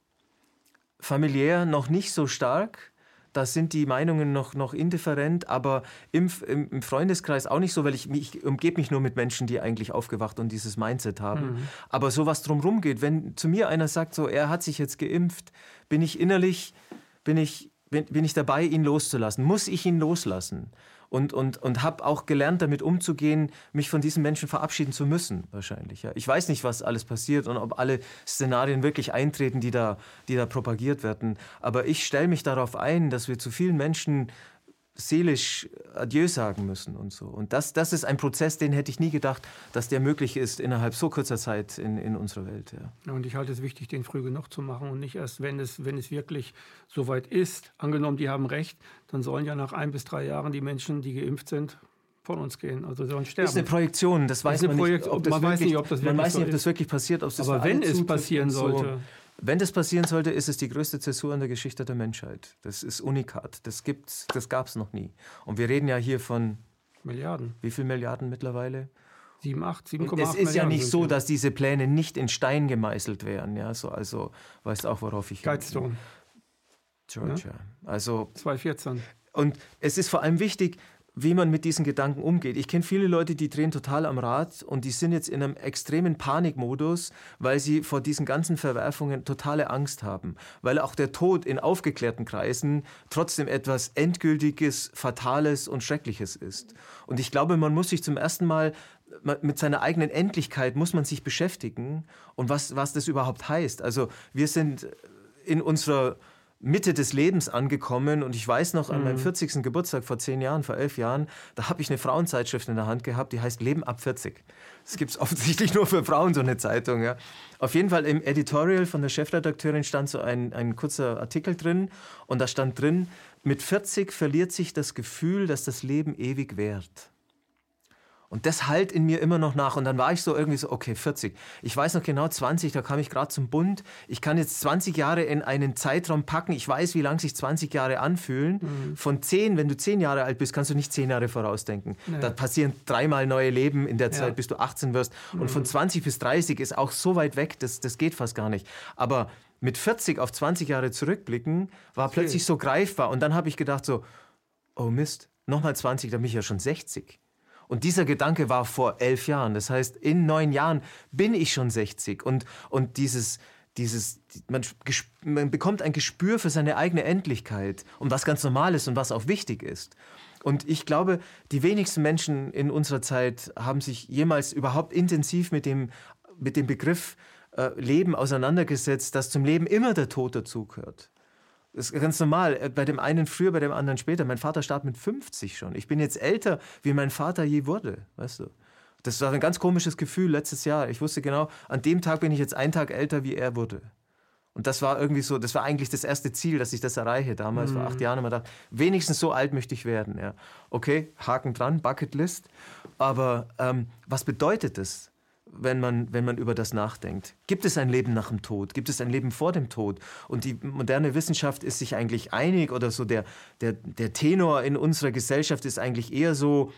familiär noch nicht so stark. Da sind die Meinungen noch, noch indifferent, aber im, im, Freundeskreis auch nicht so, weil ich, ich umgebe mich nur mit Menschen, die eigentlich aufgewacht und dieses Mindset haben. Mhm. Aber so was drumherum geht, wenn zu mir einer sagt, so er hat sich jetzt geimpft, bin ich innerlich, bin ich, bin, bin ich dabei, ihn loszulassen? Muss ich ihn loslassen? Und, und, und habe auch gelernt, damit umzugehen, mich von diesen Menschen verabschieden zu müssen, wahrscheinlich. Ja. Ich weiß nicht, was alles passiert und ob alle Szenarien wirklich eintreten, die da, die da propagiert werden. Aber ich stelle mich darauf ein, dass wir zu vielen Menschen seelisch Adieu sagen müssen und so. Und das, das ist ein Prozess, den hätte ich nie gedacht, dass der möglich ist innerhalb so kurzer Zeit in, in unserer Welt. Ja. ja und ich halte es wichtig, den früh genug zu machen und nicht erst, wenn es, wenn es wirklich soweit ist. Angenommen, die haben recht, dann sollen ja nach ein bis drei Jahren die Menschen, die geimpft sind, von uns gehen. Also sollen sterben. Das ist eine Projektion, das weiß man nicht. Ob das man wirklich, weiß nicht, ob das wirklich, man weiß nicht, ob das wirklich passiert. Aber wenn es passieren sollte. So, wenn das passieren sollte, ist es die größte Zäsur in der Geschichte der Menschheit. Das ist unikat. Das gibt's, das gab es noch nie. Und wir reden ja hier von Milliarden. Wie viele Milliarden mittlerweile? 7, 8, 7,8 Milliarden. Es ist ja nicht so, dass diese Pläne nicht in Stein gemeißelt wären. Ja, so, also weißt auch, worauf ich. Guidestone. Georgia. Ja? Also 2014. Und es ist vor allem wichtig, wie man mit diesen Gedanken umgeht. Ich kenne viele Leute, die drehen total am Rad und die sind jetzt in einem extremen Panikmodus, weil sie vor diesen ganzen Verwerfungen totale Angst haben. Weil auch der Tod in aufgeklärten Kreisen trotzdem etwas Endgültiges, Fatales und Schreckliches ist. Und ich glaube, man muss sich zum ersten Mal mit seiner eigenen Endlichkeit muss man sich beschäftigen und was, was das überhaupt heißt. Also wir sind in unserer Mitte des Lebens angekommen und ich weiß noch, an meinem 40. Mhm. Geburtstag vor zehn Jahren, vor elf Jahren, da habe ich eine Frauenzeitschrift in der Hand gehabt, die heißt Leben ab 40. Das gibt es offensichtlich nur für Frauen, so eine Zeitung. Ja. Auf jeden Fall im Editorial von der Chefredakteurin stand so ein, ein kurzer Artikel drin und da stand drin, mit 40 verliert sich das Gefühl, dass das Leben ewig währt. Und das halt in mir immer noch nach. Und dann war ich so irgendwie so, okay, 40. Ich weiß noch genau, 20, da kam ich gerade zum Bund. Ich kann jetzt 20 Jahre in einen Zeitraum packen. Ich weiß, wie lang sich 20 Jahre anfühlen. Mhm. Von 10, wenn du 10 Jahre alt bist, kannst du nicht 10 Jahre vorausdenken. Nee. Da passieren dreimal neue Leben in der Zeit, ja. bis du 18 wirst. Mhm. Und von 20 bis 30 ist auch so weit weg, das, das geht fast gar nicht. Aber mit 40 auf 20 Jahre zurückblicken, war okay. plötzlich so greifbar. Und dann habe ich gedacht so, oh Mist, nochmal 20, dann bin ich ja schon 60. Und dieser Gedanke war vor elf Jahren. Das heißt, in neun Jahren bin ich schon 60. Und, und dieses, dieses, man, man bekommt ein Gespür für seine eigene Endlichkeit und was ganz normal ist und was auch wichtig ist. Und ich glaube, die wenigsten Menschen in unserer Zeit haben sich jemals überhaupt intensiv mit dem, mit dem Begriff äh, Leben auseinandergesetzt, dass zum Leben immer der Tod dazugehört. Das ist ganz normal. Äh, bei dem einen früher, bei dem anderen später. Mein Vater starb mit 50 schon. Ich bin jetzt älter, wie mein Vater je wurde, weißt du. Das war ein ganz komisches Gefühl letztes Jahr. Ich wusste genau, an dem Tag bin ich jetzt einen Tag älter, wie er wurde. Und das war irgendwie so, das war eigentlich das erste Ziel, dass ich das erreiche. Damals mhm. vor acht Jahren immer gedacht, wenigstens so alt möchte ich werden. Ja. Okay, Haken dran, Bucketlist. Aber ähm, was bedeutet das? Wenn man, wenn man über das nachdenkt. Gibt es ein Leben nach dem Tod? Gibt es ein Leben vor dem Tod? Und die moderne Wissenschaft ist sich eigentlich einig oder so der, der, der Tenor in unserer Gesellschaft ist eigentlich eher so,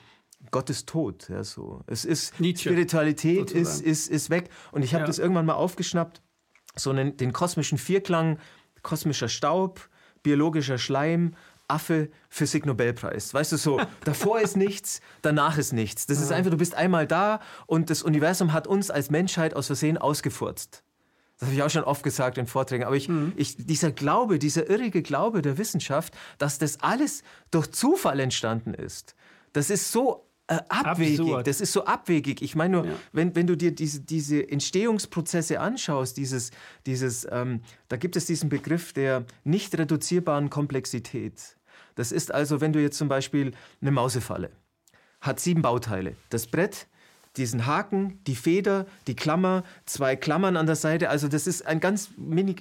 Gott ist tot. Ja, so. Es ist Nietzsche, Spiritualität ist, ist, ist weg. Und ich habe ja. das irgendwann mal aufgeschnappt, so einen, den kosmischen Vierklang, kosmischer Staub, biologischer Schleim, Affe, Physik-Nobelpreis. Weißt du, so, davor ist nichts, danach ist nichts. Das ist einfach, du bist einmal da und das Universum hat uns als Menschheit aus Versehen ausgefurzt. Das habe ich auch schon oft gesagt in Vorträgen. Aber ich, mhm. ich, dieser Glaube, dieser irrige Glaube der Wissenschaft, dass das alles durch Zufall entstanden ist, das ist so äh, abwegig. Absurd. Das ist so abwegig. Ich meine nur, ja. wenn, wenn du dir diese, diese Entstehungsprozesse anschaust, dieses, dieses, ähm, da gibt es diesen Begriff der nicht reduzierbaren Komplexität. Das ist also, wenn du jetzt zum Beispiel eine Mausefalle hat sieben Bauteile. Das Brett, diesen Haken, die Feder, die Klammer, zwei Klammern an der Seite. Also das ist ein ganz mini,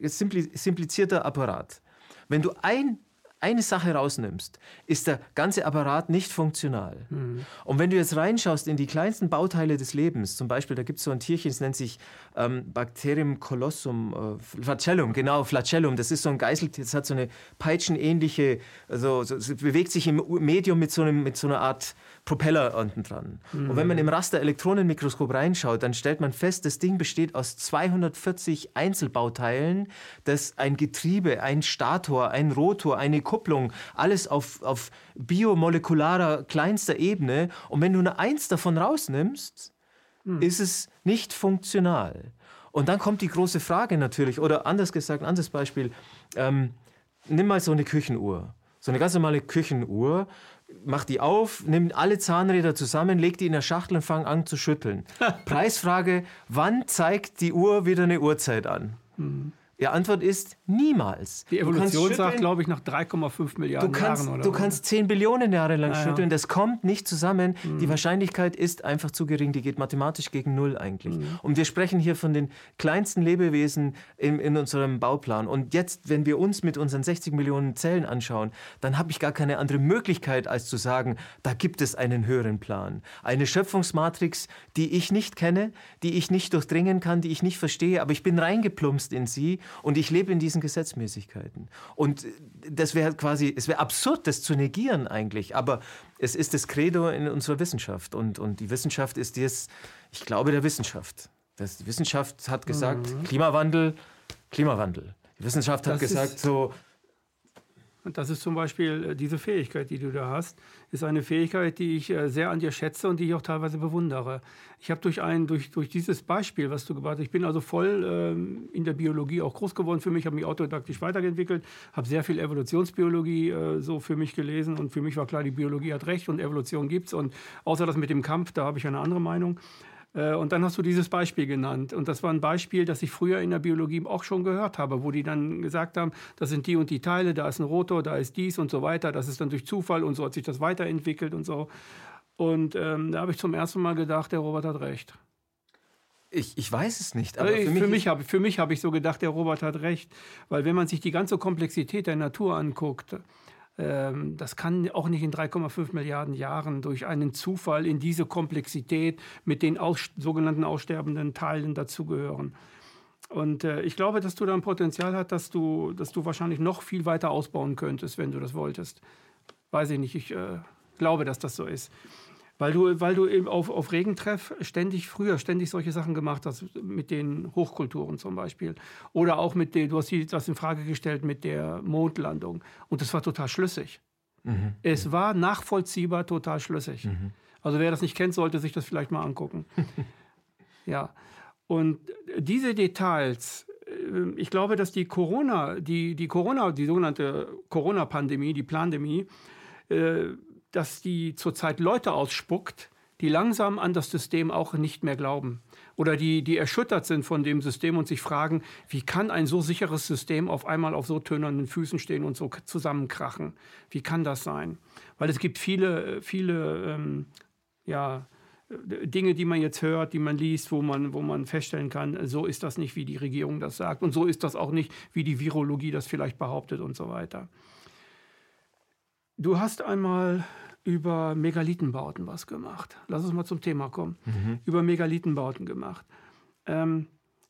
simplizierter Apparat. Wenn du ein eine Sache rausnimmst, ist der ganze Apparat nicht funktional. Mhm. Und wenn du jetzt reinschaust in die kleinsten Bauteile des Lebens, zum Beispiel, da gibt es so ein Tierchen, es nennt sich ähm, Bacterium colossum, äh, Flagellum, genau, Flagellum, das ist so ein Geißeltier, das hat so eine peitschenähnliche, also so, bewegt sich im Medium mit so, einem, mit so einer Art Propeller unten dran. Mhm. Und wenn man im Raster-Elektronenmikroskop reinschaut, dann stellt man fest, das Ding besteht aus 240 Einzelbauteilen, das ein Getriebe, ein Stator, ein Rotor, eine Kupplung, alles auf, auf biomolekularer kleinster Ebene. Und wenn du nur eins davon rausnimmst, mhm. ist es nicht funktional. Und dann kommt die große Frage natürlich, oder anders gesagt, ein anderes Beispiel, ähm, nimm mal so eine Küchenuhr. So eine ganz normale Küchenuhr mach die auf, nimm alle Zahnräder zusammen, leg die in der Schachtel und fang an zu schütteln. Preisfrage, wann zeigt die Uhr wieder eine Uhrzeit an? Mhm. Die Antwort ist niemals. Die Evolution sagt, glaube ich, nach 3,5 Milliarden du kannst, Jahren. Oder du kannst 10 Billionen Jahre lang ah, schütteln. Das kommt nicht zusammen. Mhm. Die Wahrscheinlichkeit ist einfach zu gering. Die geht mathematisch gegen Null eigentlich. Mhm. Und wir sprechen hier von den kleinsten Lebewesen in, in unserem Bauplan. Und jetzt, wenn wir uns mit unseren 60 Millionen Zellen anschauen, dann habe ich gar keine andere Möglichkeit, als zu sagen, da gibt es einen höheren Plan. Eine Schöpfungsmatrix, die ich nicht kenne, die ich nicht durchdringen kann, die ich nicht verstehe, aber ich bin reingeplumpst in sie und ich lebe in diesen Gesetzmäßigkeiten. Und das wäre quasi, es wäre absurd, das zu negieren eigentlich. Aber es ist das Credo in unserer Wissenschaft. Und, und die Wissenschaft ist das, ich glaube, der Wissenschaft. Das, die Wissenschaft hat gesagt, mhm. Klimawandel, Klimawandel. Die Wissenschaft hat das gesagt, so, und das ist zum Beispiel äh, diese Fähigkeit, die du da hast, ist eine Fähigkeit, die ich äh, sehr an dir schätze und die ich auch teilweise bewundere. Ich habe durch durch, durch dieses Beispiel, was du gebracht hast, ich bin also voll ähm, in der Biologie auch groß geworden für mich, habe mich autodidaktisch weiterentwickelt, habe sehr viel Evolutionsbiologie äh, so für mich gelesen und für mich war klar, die Biologie hat recht und Evolution gibt es und außer das mit dem Kampf, da habe ich eine andere Meinung. Äh, und dann hast du dieses Beispiel genannt. Und das war ein Beispiel, das ich früher in der Biologie auch schon gehört habe, wo die dann gesagt haben, das sind die und die Teile, da ist ein Rotor, da ist dies und so weiter. Das ist dann durch Zufall und so hat sich das weiterentwickelt und so. Und ähm, da habe ich zum ersten Mal gedacht, der Robert hat recht. Ich, ich weiß es nicht. Aber für, für mich, habe mich hab ich so gedacht, der Robert hat recht. Weil wenn man sich die ganze Komplexität der Natur anguckt, das kann auch nicht in 3,5 Milliarden Jahren durch einen Zufall in diese Komplexität mit den aus, sogenannten aussterbenden Teilen dazugehören. Und äh, ich glaube, dass du da ein Potenzial hast, dass du, dass du wahrscheinlich noch viel weiter ausbauen könntest, wenn du das wolltest. Weiß ich nicht, ich äh, glaube, dass das so ist. Weil du, weil du auf, auf Regentreff ständig früher ständig solche Sachen gemacht hast, mit den Hochkulturen zum Beispiel. Oder auch mit den, du hast das in Frage gestellt mit der Mondlandung. Und das war total schlüssig. Mhm. Es war nachvollziehbar total schlüssig. Mhm. Also wer das nicht kennt, sollte sich das vielleicht mal angucken. ja. Und diese Details, äh, ich glaube, dass die Corona, die, die Corona, die sogenannte Corona-Pandemie, die Plandemie, äh, dass die zurzeit Leute ausspuckt, die langsam an das System auch nicht mehr glauben. Oder die, die erschüttert sind von dem System und sich fragen, wie kann ein so sicheres System auf einmal auf so tönernen Füßen stehen und so zusammenkrachen? Wie kann das sein? Weil es gibt viele, viele ähm, ja, Dinge, die man jetzt hört, die man liest, wo man, wo man feststellen kann, so ist das nicht, wie die Regierung das sagt. Und so ist das auch nicht, wie die Virologie das vielleicht behauptet und so weiter. Du hast einmal über Megalithenbauten was gemacht. Lass uns mal zum Thema kommen. Mhm. Über Megalithenbauten gemacht. Ähm,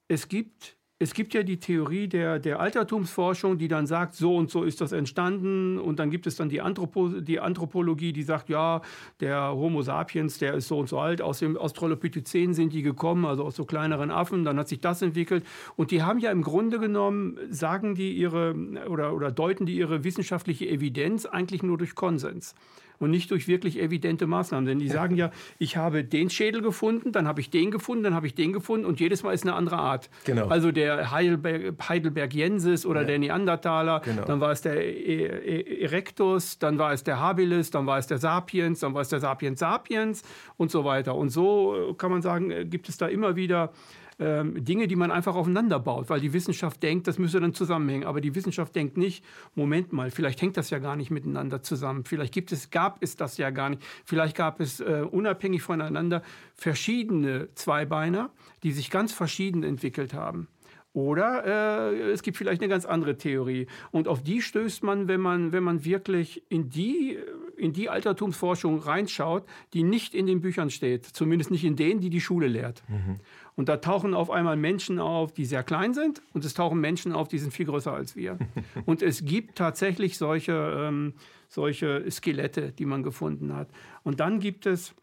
es gibt es gibt ja die Theorie der, der Altertumsforschung, die dann sagt, so und so ist das entstanden. Und dann gibt es dann die, Anthropo, die Anthropologie, die sagt, ja, der Homo sapiens, der ist so und so alt. Aus dem Australopithecen sind die gekommen, also aus so kleineren Affen. Dann hat sich das entwickelt. Und die haben ja im Grunde genommen, sagen die ihre oder, oder deuten die ihre wissenschaftliche Evidenz eigentlich nur durch Konsens und nicht durch wirklich evidente Maßnahmen. Denn die sagen ja, ich habe den Schädel gefunden, dann habe ich den gefunden, dann habe ich den gefunden und jedes Mal ist eine andere Art. Genau. Also der Heidelberg, Heidelbergiensis oder ja. der Neandertaler, genau. dann war es der e-, e-, Erectus, dann war es der Habilis, dann war es der Sapiens, dann war es der Sapiens sapiens und so weiter. Und so kann man sagen, äh, gibt es da immer wieder ähm, Dinge, die man einfach aufeinander baut, weil die Wissenschaft denkt, das müsse dann zusammenhängen. Aber die Wissenschaft denkt nicht, Moment mal, vielleicht hängt das ja gar nicht miteinander zusammen. Vielleicht gibt es, gab es das ja gar nicht. Vielleicht gab es äh, unabhängig voneinander verschiedene Zweibeiner, die sich ganz verschieden entwickelt haben. Oder äh, es gibt vielleicht eine ganz andere Theorie. Und auf die stößt man, wenn man, wenn man wirklich in die, in die Altertumsforschung reinschaut, die nicht in den Büchern steht. Zumindest nicht in denen, die die Schule lehrt. Mhm. Und da tauchen auf einmal Menschen auf, die sehr klein sind. Und es tauchen Menschen auf, die sind viel größer als wir. und es gibt tatsächlich solche, ähm, solche Skelette, die man gefunden hat. Und dann gibt es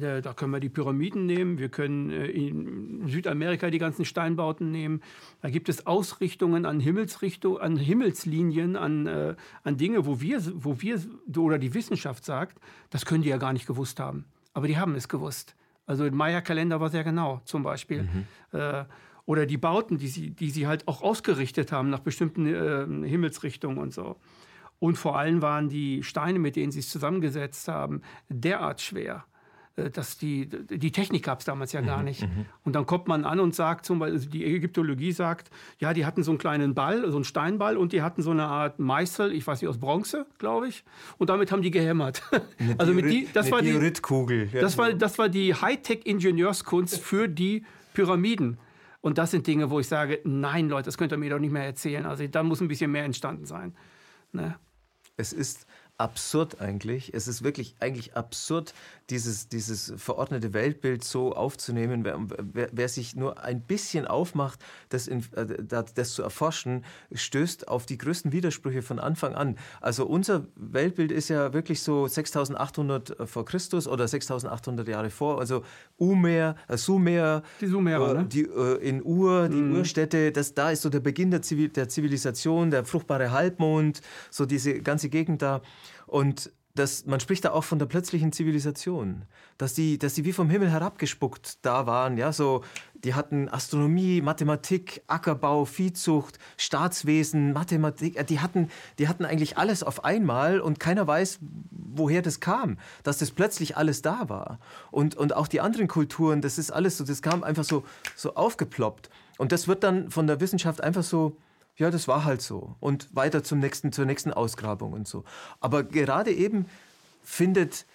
da können wir die Pyramiden nehmen, wir können äh, in Südamerika die ganzen Steinbauten nehmen. Da gibt es Ausrichtungen an Himmelsrichtung, an Himmelslinien, an, äh, an Dinge, wo wir, wo wir oder die Wissenschaft sagt, das können die ja gar nicht gewusst haben. Aber die haben es gewusst. Also im Maya-Kalender war sehr genau, zum Beispiel. Mhm. Äh, oder die Bauten, die sie, die sie halt auch ausgerichtet haben nach bestimmten äh, Himmelsrichtungen und so. Und vor allem waren die Steine, mit denen sie es zusammengesetzt haben, derart schwer dass die, die Technik gab es damals ja gar mhm, nicht. Mhm, und dann kommt man an und sagt zum Beispiel, also die Ägyptologie sagt, ja, die hatten so einen kleinen Ball, so einen Steinball und die hatten so eine Art Meißel, ich weiß nicht, aus Bronze, glaube ich. Und damit haben die gehämmert. Eine also mit die, das war die Dioridkugel. Das war, das war die Hightech-Ingenieurskunst für die Pyramiden. Und das sind Dinge, wo ich sage, nein, Leute, das könnt ihr mir doch nicht mehr erzählen. Also da muss ein bisschen mehr entstanden sein. Ne? Es ist absurd eigentlich. Es ist wirklich eigentlich absurd, dieses, dieses verordnete Weltbild so aufzunehmen. Wer, wer, wer sich nur ein bisschen aufmacht, das, in, äh, das zu erforschen, stößt auf die größten Widersprüche von Anfang an. Also unser Weltbild ist ja wirklich so 6800 vor Christus oder 6800 Jahre vor. Also Umer, äh, Sumer, die Sumerer, äh, ne? die, äh, in Ur, die mhm. Urstädte, das, da ist so der Beginn der, Zivil der Zivilisation, der fruchtbare Halbmond, so diese ganze Gegend da. Und das, man spricht da auch von der plötzlichen Zivilisation, dass die, dass die wie vom Himmel herabgespuckt da waren. Ja, so, die hatten Astronomie, Mathematik, Ackerbau, Viehzucht, Staatswesen, Mathematik. Äh, die hatten, die hatten eigentlich alles auf einmal und keiner weiß, woher das kam, dass das plötzlich alles da war. Und, und auch die anderen Kulturen, das ist alles so, das kam einfach so, so aufgeploppt. Und das wird dann von der Wissenschaft einfach so ja, das war halt so. Und weiter zum nächsten, zur nächsten Ausgrabung und so. Aber gerade eben findet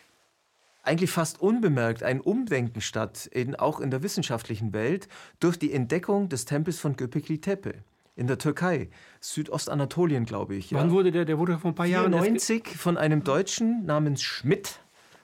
eigentlich fast unbemerkt ein Umdenken statt, in, auch in der wissenschaftlichen Welt, durch die Entdeckung des Tempels von Göbekli Tepe in der Türkei, Südostanatolien, glaube ich. Ja. Wann wurde der? Der wurde vor ein paar Jahren. 90 von einem Deutschen namens Schmidt.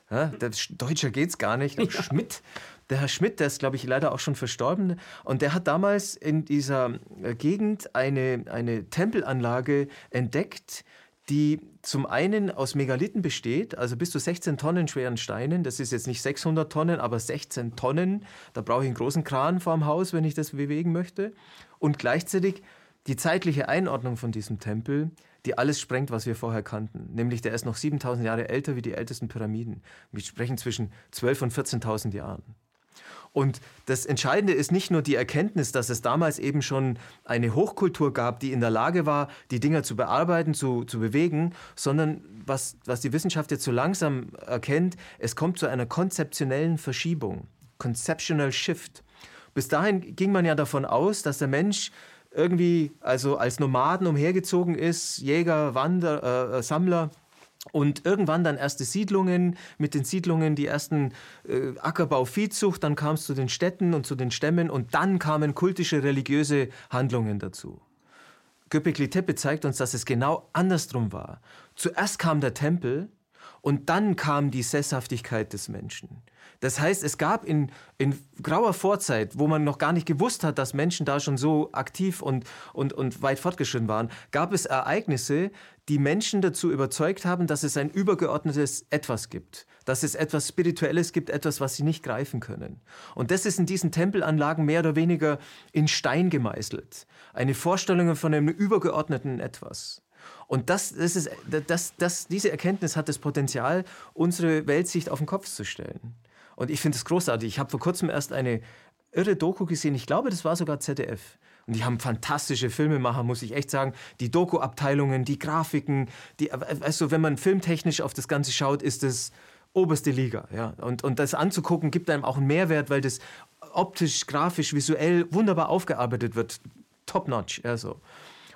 Ja, der Deutscher geht's gar nicht, ja. Schmidt der Herr Schmidt, der ist, glaube ich, leider auch schon verstorben. Und der hat damals in dieser äh, Gegend eine, eine Tempelanlage entdeckt, die zum einen aus Megalithen besteht, also bis zu 16 Tonnen schweren Steinen. Das ist jetzt nicht 600 Tonnen, aber 16 Tonnen. Da brauche ich einen großen Kran vorm Haus, wenn ich das bewegen möchte. Und gleichzeitig die zeitliche Einordnung von diesem Tempel, die alles sprengt, was wir vorher kannten. Nämlich der ist noch 7000 Jahre älter wie die ältesten Pyramiden. Wir sprechen zwischen 12.000 und 14.000 Jahren. Und das Entscheidende ist nicht nur die Erkenntnis, dass es damals eben schon eine Hochkultur gab, die in der Lage war, die Dinge zu bearbeiten, zu, zu bewegen, sondern was, was die Wissenschaft jetzt so langsam erkennt, es kommt zu einer konzeptionellen Verschiebung, Conceptional Shift. Bis dahin ging man ja davon aus, dass der Mensch irgendwie also als Nomaden umhergezogen ist, Jäger, Wander, äh, Sammler und irgendwann dann erste Siedlungen, mit den Siedlungen die ersten äh, Ackerbau, Viehzucht, dann kam es zu den Städten und zu den Stämmen und dann kamen kultische, religiöse Handlungen dazu. Göbekli Tepe zeigt uns, dass es genau andersrum war. Zuerst kam der Tempel Und dann kam die Sesshaftigkeit des Menschen. Das heißt, es gab in, in grauer Vorzeit, wo man noch gar nicht gewusst hat, dass Menschen da schon so aktiv und, und, und weit fortgeschritten waren, gab es Ereignisse, die Menschen dazu überzeugt haben, dass es ein übergeordnetes Etwas gibt, dass es etwas Spirituelles gibt, etwas, was sie nicht greifen können. Und das ist in diesen Tempelanlagen mehr oder weniger in Stein gemeißelt. Eine Vorstellung von einem übergeordneten Etwas. Und das, das ist, das, das, diese Erkenntnis hat das Potenzial, unsere Weltsicht auf den Kopf zu stellen. Und ich finde es großartig. Ich habe vor kurzem erst eine irre Doku gesehen. Ich glaube, das war sogar ZDF. Und die haben fantastische Filmemacher, muss ich echt sagen. Die Doku-Abteilungen, die Grafiken, die, also wenn man filmtechnisch auf das Ganze schaut, ist das oberste Liga. Ja? Und, und das anzugucken, gibt einem auch einen Mehrwert, weil das optisch, grafisch, visuell wunderbar aufgearbeitet wird. Top-notch. Ja, so.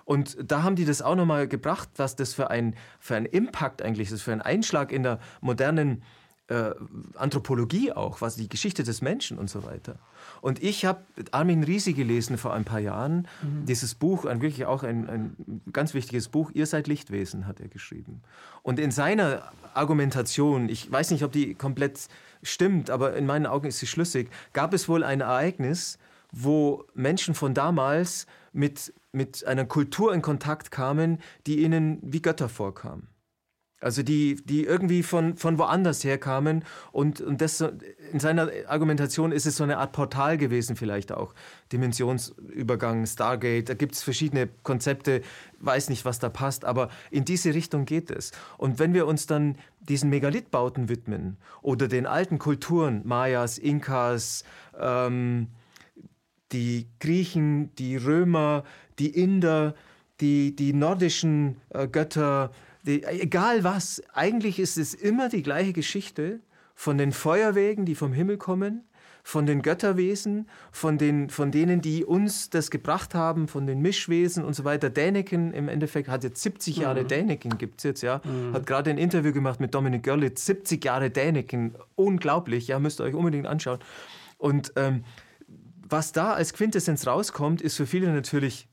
Und da haben die das auch nochmal gebracht, was das für ein, für ein Impact eigentlich ist, für einen Einschlag in der modernen äh, Anthropologie auch, was die Geschichte des Menschen und so weiter. Und ich habe Armin Riesi gelesen vor ein paar Jahren, mhm. dieses Buch, ein, wirklich auch ein, ein ganz wichtiges Buch, Ihr seid Lichtwesen, hat er geschrieben. Und in seiner Argumentation, ich weiß nicht, ob die komplett stimmt, aber in meinen Augen ist sie schlüssig, gab es wohl ein Ereignis, wo Menschen von damals mit, mit einer Kultur in Kontakt kamen, die ihnen wie Götter vorkam. Also die, die irgendwie von, von woanders herkamen und, und das in seiner Argumentation ist es so eine Art Portal gewesen vielleicht auch. Dimensionsübergang, Stargate, da gibt es verschiedene Konzepte, weiß nicht, was da passt, aber in diese Richtung geht es. Und wenn wir uns dann diesen Megalithbauten widmen oder den alten Kulturen, Mayas, Inkas, ähm, die Griechen, die Römer, die Inder, die, die nordischen äh, Götter, die, egal was, eigentlich ist es immer die gleiche Geschichte von den Feuerwegen, die vom Himmel kommen, von den Götterwesen, von, den, von denen, die uns das gebracht haben, von den Mischwesen und so weiter. Däniken im Endeffekt hat jetzt 70 Jahre mhm. Däniken, gibt es jetzt, ja. Mhm. Hat gerade ein Interview gemacht mit Dominik Görlitz, 70 Jahre Däniken, unglaublich, ja, müsst ihr euch unbedingt anschauen. Und ähm, was da als Quintessenz rauskommt, ist für viele natürlich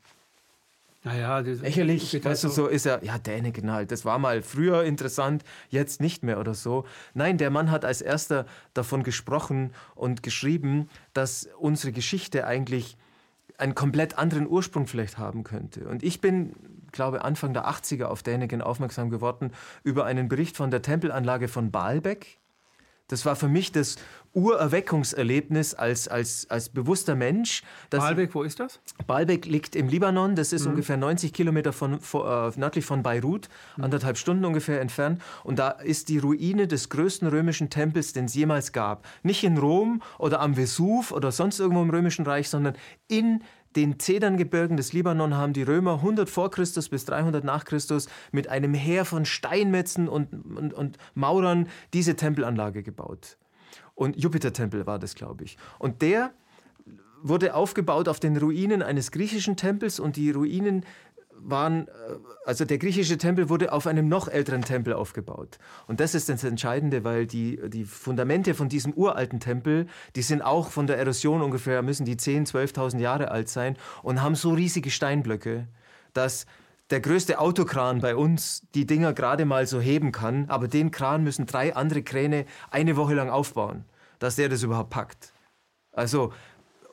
naja, lächerlich, weißt du, so ist er, ja, Däniken halt, das war mal früher interessant, jetzt nicht mehr oder so. Nein, der Mann hat als erster davon gesprochen und geschrieben, dass unsere Geschichte eigentlich einen komplett anderen Ursprung vielleicht haben könnte. Und ich bin, glaube Anfang der 80er auf Däniken aufmerksam geworden über einen Bericht von der Tempelanlage von Baalbek. Das war für mich das Urerweckungserlebnis als, als, als bewusster Mensch. Baalbek, wo ist das? Baalbek liegt im Libanon, das ist mhm. ungefähr 90 Kilometer von, von, äh, nördlich von Beirut, mhm. anderthalb Stunden ungefähr entfernt. Und da ist die Ruine des größten römischen Tempels, den es jemals gab. Nicht in Rom oder am Vesuv oder sonst irgendwo im Römischen Reich, sondern in den Zederngebirgen des Libanon haben die Römer 100 vor Christus bis 300 nach Christus mit einem Heer von Steinmetzen und, und, und Maurern diese Tempelanlage gebaut. Und Jupitertempel war das, glaube ich. Und der wurde aufgebaut auf den Ruinen eines griechischen Tempels und die Ruinen waren, äh, also der griechische Tempel wurde auf einem noch älteren Tempel aufgebaut. Und das ist das Entscheidende, weil die, die Fundamente von diesem uralten Tempel, die sind auch von der Erosion ungefähr, müssen die 10.000, 12.000 Jahre alt sein und haben so riesige Steinblöcke, dass der größte Autokran bei uns die Dinger gerade mal so heben kann, aber den Kran müssen drei andere Kräne eine Woche lang aufbauen, dass der das überhaupt packt. Also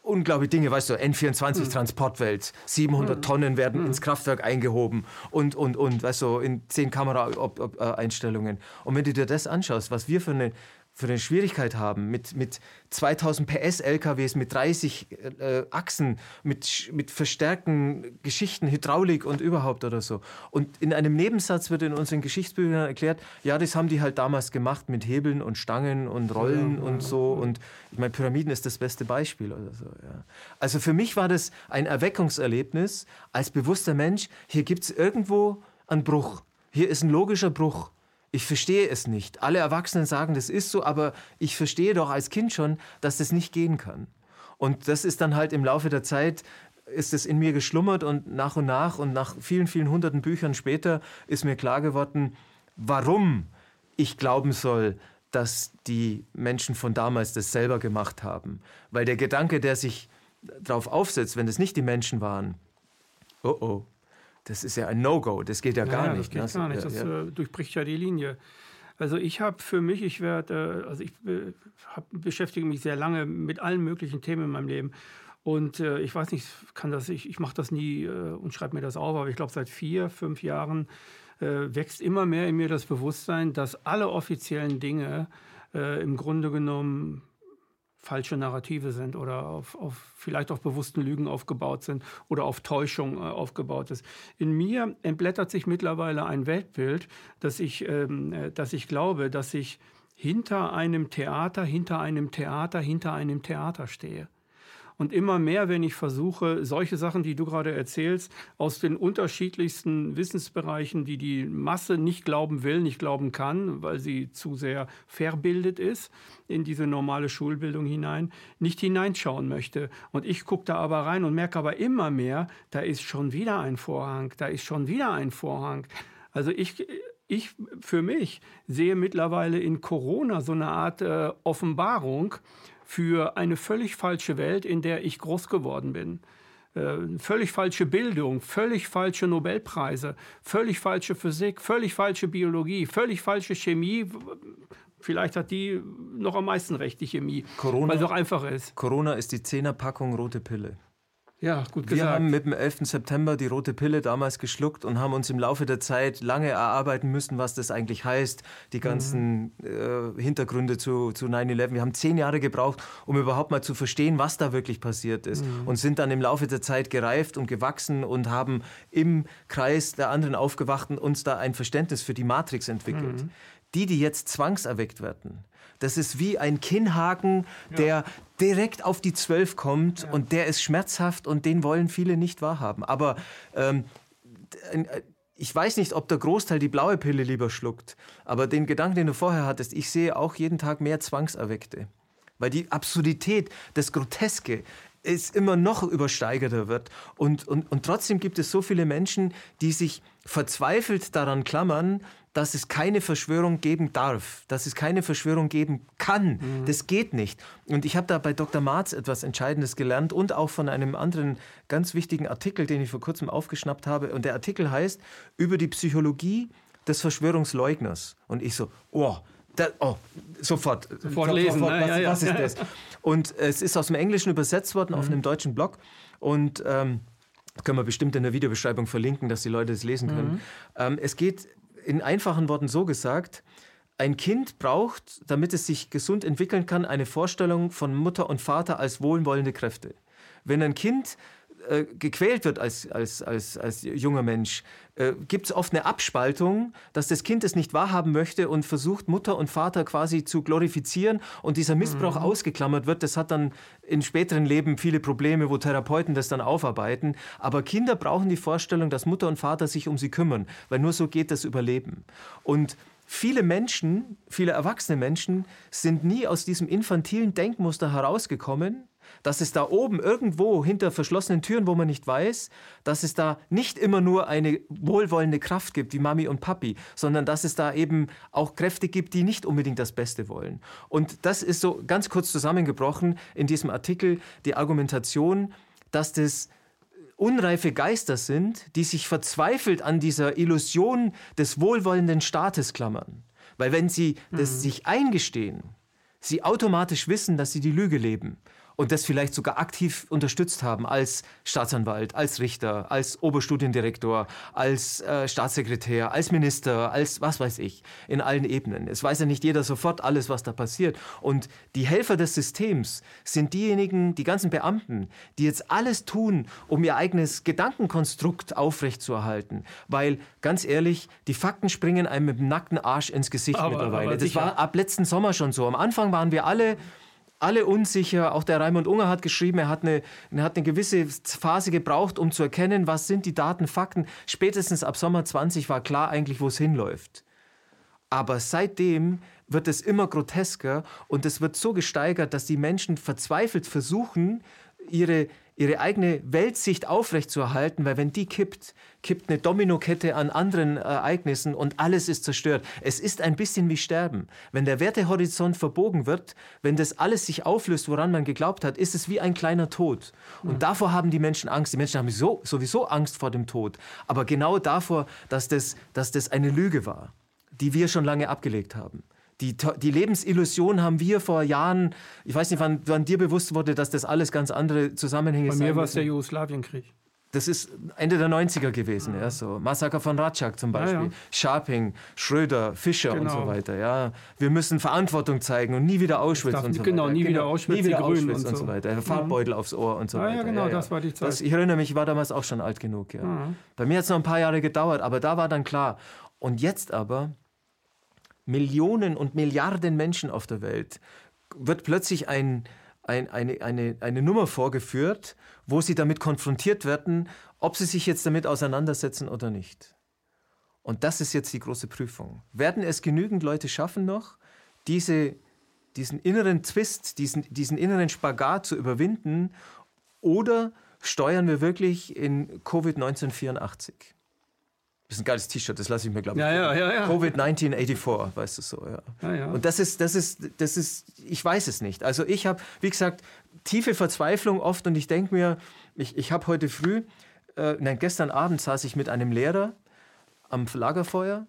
unglaubliche Dinge, weißt du, N24 mhm. Transportwelt, 700 mhm. Tonnen werden mhm. ins Kraftwerk eingehoben und, und, und, weißt du, in 10 Kameraeinstellungen. Und wenn du dir das anschaust, was wir für eine für eine Schwierigkeit haben mit, mit 2000 PS LKWs, mit 30 äh, Achsen, mit, mit verstärkten Geschichten, Hydraulik und überhaupt oder so. Und in einem Nebensatz wird in unseren Geschichtsbüchern erklärt, ja, das haben die halt damals gemacht mit Hebeln und Stangen und Rollen ja, und so. Und ich meine, Pyramiden ist das beste Beispiel oder so. Ja. Also für mich war das ein Erweckungserlebnis als bewusster Mensch. Hier gibt es irgendwo einen Bruch. Hier ist ein logischer Bruch. Ich verstehe es nicht. Alle Erwachsenen sagen, das ist so, aber ich verstehe doch als Kind schon, dass das nicht gehen kann. Und das ist dann halt im Laufe der Zeit, ist es in mir geschlummert und nach und nach und nach vielen, vielen hunderten Büchern später ist mir klar geworden, warum ich glauben soll, dass die Menschen von damals das selber gemacht haben. Weil der Gedanke, der sich darauf aufsetzt, wenn es nicht die Menschen waren, oh oh, das ist ja ein No-Go, das geht ja, ja gar nicht. Das geht ne? gar nicht, das ja. Äh, durchbricht ja die Linie. Also ich habe für mich, ich werde, also ich hab, beschäftige mich sehr lange mit allen möglichen Themen in meinem Leben. Und äh, ich weiß nicht, kann das, ich, ich mache das nie äh, und schreibe mir das auf, aber ich glaube, seit vier, fünf Jahren äh, wächst immer mehr in mir das Bewusstsein, dass alle offiziellen Dinge äh, im Grunde genommen falsche Narrative sind oder auf, auf, vielleicht auf bewussten Lügen aufgebaut sind oder auf Täuschung äh, aufgebaut ist. In mir entblättert sich mittlerweile ein Weltbild, dass ich, ähm, äh, dass ich glaube, dass ich hinter einem Theater, hinter einem Theater, hinter einem Theater stehe. Und immer mehr, wenn ich versuche, solche Sachen, die du gerade erzählst, aus den unterschiedlichsten Wissensbereichen, die die Masse nicht glauben will, nicht glauben kann, weil sie zu sehr verbildet ist, in diese normale Schulbildung hinein, nicht hineinschauen möchte. Und ich gucke da aber rein und merke aber immer mehr, da ist schon wieder ein Vorhang, da ist schon wieder ein Vorhang. Also ich, ich für mich sehe mittlerweile in Corona so eine Art äh, Offenbarung, für eine völlig falsche Welt, in der ich groß geworden bin. Äh, völlig falsche Bildung, völlig falsche Nobelpreise, völlig falsche Physik, völlig falsche Biologie, völlig falsche Chemie. Vielleicht hat die noch am meisten Recht, die Chemie, Corona, weil es auch einfach ist. Corona ist die Zehnerpackung rote Pille. Ja, gut Wir gesagt. haben mit dem 11. September die rote Pille damals geschluckt und haben uns im Laufe der Zeit lange erarbeiten müssen, was das eigentlich heißt, die ganzen mhm. äh, Hintergründe zu, zu 9-11. Wir haben zehn Jahre gebraucht, um überhaupt mal zu verstehen, was da wirklich passiert ist mhm. und sind dann im Laufe der Zeit gereift und gewachsen und haben im Kreis der anderen Aufgewachten uns da ein Verständnis für die Matrix entwickelt. Mhm. Die, die jetzt zwangserweckt werden, das ist wie ein Kinnhaken, der ja. direkt auf die Zwölf kommt ja. und der ist schmerzhaft und den wollen viele nicht wahrhaben. Aber ähm, äh, ich weiß nicht, ob der Großteil die blaue Pille lieber schluckt, aber den Gedanken, den du vorher hattest, ich sehe auch jeden Tag mehr Zwangserweckte. Weil die Absurdität, das Groteske, es immer noch übersteigerter wird. Und, und, und trotzdem gibt es so viele Menschen, die sich verzweifelt daran klammern, dass es keine Verschwörung geben darf, dass es keine Verschwörung geben kann. Mhm. Das geht nicht. Und ich habe da bei Dr. Marz etwas Entscheidendes gelernt und auch von einem anderen ganz wichtigen Artikel, den ich vor kurzem aufgeschnappt habe. Und der Artikel heißt über die Psychologie des Verschwörungsleugners. Und ich so, oh, da, oh, sofort. Sofort lesen. Sofort, was, ja, ja, was ist das? Und es ist aus dem Englischen übersetzt worden mhm. auf einem deutschen Blog. Und ähm, können wir bestimmt in der Videobeschreibung verlinken, dass die Leute es lesen können. Mhm. Ähm, es geht in einfachen Worten so gesagt, ein Kind braucht, damit es sich gesund entwickeln kann, eine Vorstellung von Mutter und Vater als wohlwollende Kräfte. Wenn ein Kind äh, gequält wird als, als, als, als junger Mensch, äh, gibt es oft eine Abspaltung, dass das Kind es nicht wahrhaben möchte und versucht, Mutter und Vater quasi zu glorifizieren und dieser Missbrauch mhm. ausgeklammert wird. Das hat dann in späteren Leben viele Probleme, wo Therapeuten das dann aufarbeiten. Aber Kinder brauchen die Vorstellung, dass Mutter und Vater sich um sie kümmern, weil nur so geht das Überleben. Und Viele Menschen, viele erwachsene Menschen sind nie aus diesem infantilen Denkmuster herausgekommen, dass es da oben irgendwo hinter verschlossenen Türen, wo man nicht weiß, dass es da nicht immer nur eine wohlwollende Kraft gibt wie Mami und Papi, sondern dass es da eben auch Kräfte gibt, die nicht unbedingt das Beste wollen. Und das ist so ganz kurz zusammengebrochen in diesem Artikel die Argumentation, dass das unreife Geister sind, die sich verzweifelt an dieser Illusion des wohlwollenden Staates klammern. Weil wenn sie das mhm. sich eingestehen, sie automatisch wissen, dass sie die Lüge leben und das vielleicht sogar aktiv unterstützt haben als Staatsanwalt, als Richter, als Oberstudiendirektor, als äh, Staatssekretär, als Minister, als was weiß ich, in allen Ebenen. Es weiß ja nicht jeder sofort alles, was da passiert. Und die Helfer des Systems sind diejenigen, die ganzen Beamten, die jetzt alles tun, um ihr eigenes Gedankenkonstrukt aufrechtzuerhalten. Weil, ganz ehrlich, die Fakten springen einem mit dem nackten Arsch ins Gesicht aber, mittlerweile. Aber das war ab letzten Sommer schon so. Am Anfang waren wir alle alle unsicher. Auch der Raimund Unger hat geschrieben, er hat, eine, er hat eine gewisse Phase gebraucht, um zu erkennen, was sind die Daten, Fakten. Spätestens ab Sommer 20 war klar eigentlich, wo es hinläuft. Aber seitdem wird es immer grotesker und es wird so gesteigert, dass die Menschen verzweifelt versuchen, ihre ihre eigene Weltsicht aufrechtzuerhalten, weil wenn die kippt, kippt eine Dominokette an anderen Ereignissen und alles ist zerstört. Es ist ein bisschen wie Sterben. Wenn der Wertehorizont verbogen wird, wenn das alles sich auflöst, woran man geglaubt hat, ist es wie ein kleiner Tod. Und mhm. davor haben die Menschen Angst. Die Menschen haben so, sowieso Angst vor dem Tod, aber genau davor, dass das, dass das eine Lüge war die wir schon lange abgelegt haben. Die, die Lebensillusion haben wir vor Jahren, ich weiß nicht, wann, wann dir bewusst wurde, dass das alles ganz andere Zusammenhänge sind. Bei mir war es der Jugoslawienkrieg. Das ist Ende der 90er gewesen, ja, so. Massaker von Ratschak zum Beispiel, ja, ja. Sharping, Schröder, Fischer genau. und so genau. weiter. Ja, wir müssen Verantwortung zeigen und nie wieder Auschwitz und so genau, weiter. Nie wieder Auschwitz, nie wieder Auschwitz und so, und so weiter. Farbbeutel aufs Ohr und so weiter. Ja, genau, das war die Zeit. Das, ich erinnere mich, ich war damals auch schon alt genug. Ja. Bei mir hat es noch ein paar Jahre gedauert, aber da war dann klar. Und jetzt aber Millionen und Milliarden Menschen auf der Welt wird plötzlich ein ein, eine, eine, eine Nummer vorgeführt, wo sie damit konfrontiert werden, ob sie sich jetzt damit auseinandersetzen oder nicht. Und das ist jetzt die große Prüfung. Werden es genügend Leute schaffen noch, diese, diesen inneren Twist, diesen, diesen inneren Spagat zu überwinden, oder steuern wir wirklich in Covid-1984? Das ist ein geiles T-Shirt, das lasse ich mir, glaube ich. Ja, ja, ja, ja. Covid-1984, weißt du so, ja. Und das ist, das ist, das ist, ich weiß es nicht. Also ich habe, wie gesagt, tiefe Verzweiflung oft und ich denke mir, ich, ich habe heute früh, äh, nein, gestern Abend saß ich mit einem Lehrer am Lagerfeuer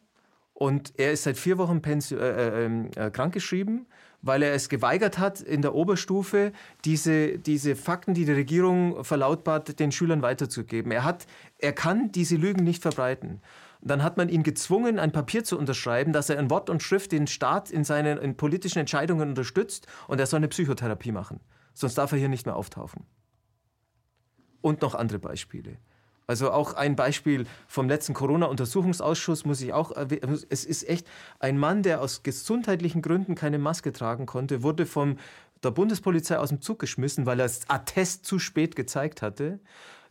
und er ist seit vier Wochen äh, äh, ähm, äh, krankgeschrieben weil er es geweigert hat, in der Oberstufe diese, diese Fakten, die die Regierung verlautbart, den Schülern weiterzugeben. Er, hat, er kann diese Lügen nicht verbreiten. dann hat man ihn gezwungen, ein Papier zu unterschreiben, dass er in Wort und Schrift den Staat in seinen in politischen Entscheidungen unterstützt und er soll eine Psychotherapie machen. Sonst darf er hier nicht mehr auftauchen. Und noch andere Beispiele. Also auch ein Beispiel vom letzten Corona-Untersuchungsausschuss muss ich auch erwähnen. Es ist echt ein Mann, der aus gesundheitlichen Gründen keine Maske tragen konnte, wurde von der Bundespolizei aus dem Zug geschmissen, weil er das Attest zu spät gezeigt hatte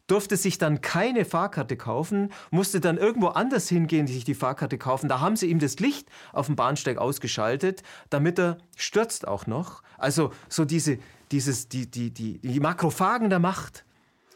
durfte sich dann keine Fahrkarte kaufen, musste dann irgendwo anders hingehen, sich die Fahrkarte kaufen. Da haben sie ihm das Licht auf dem Bahnsteig ausgeschaltet, damit er stürzt auch noch. Also so diese, dieses, die, die, die, die Makrophagen der Macht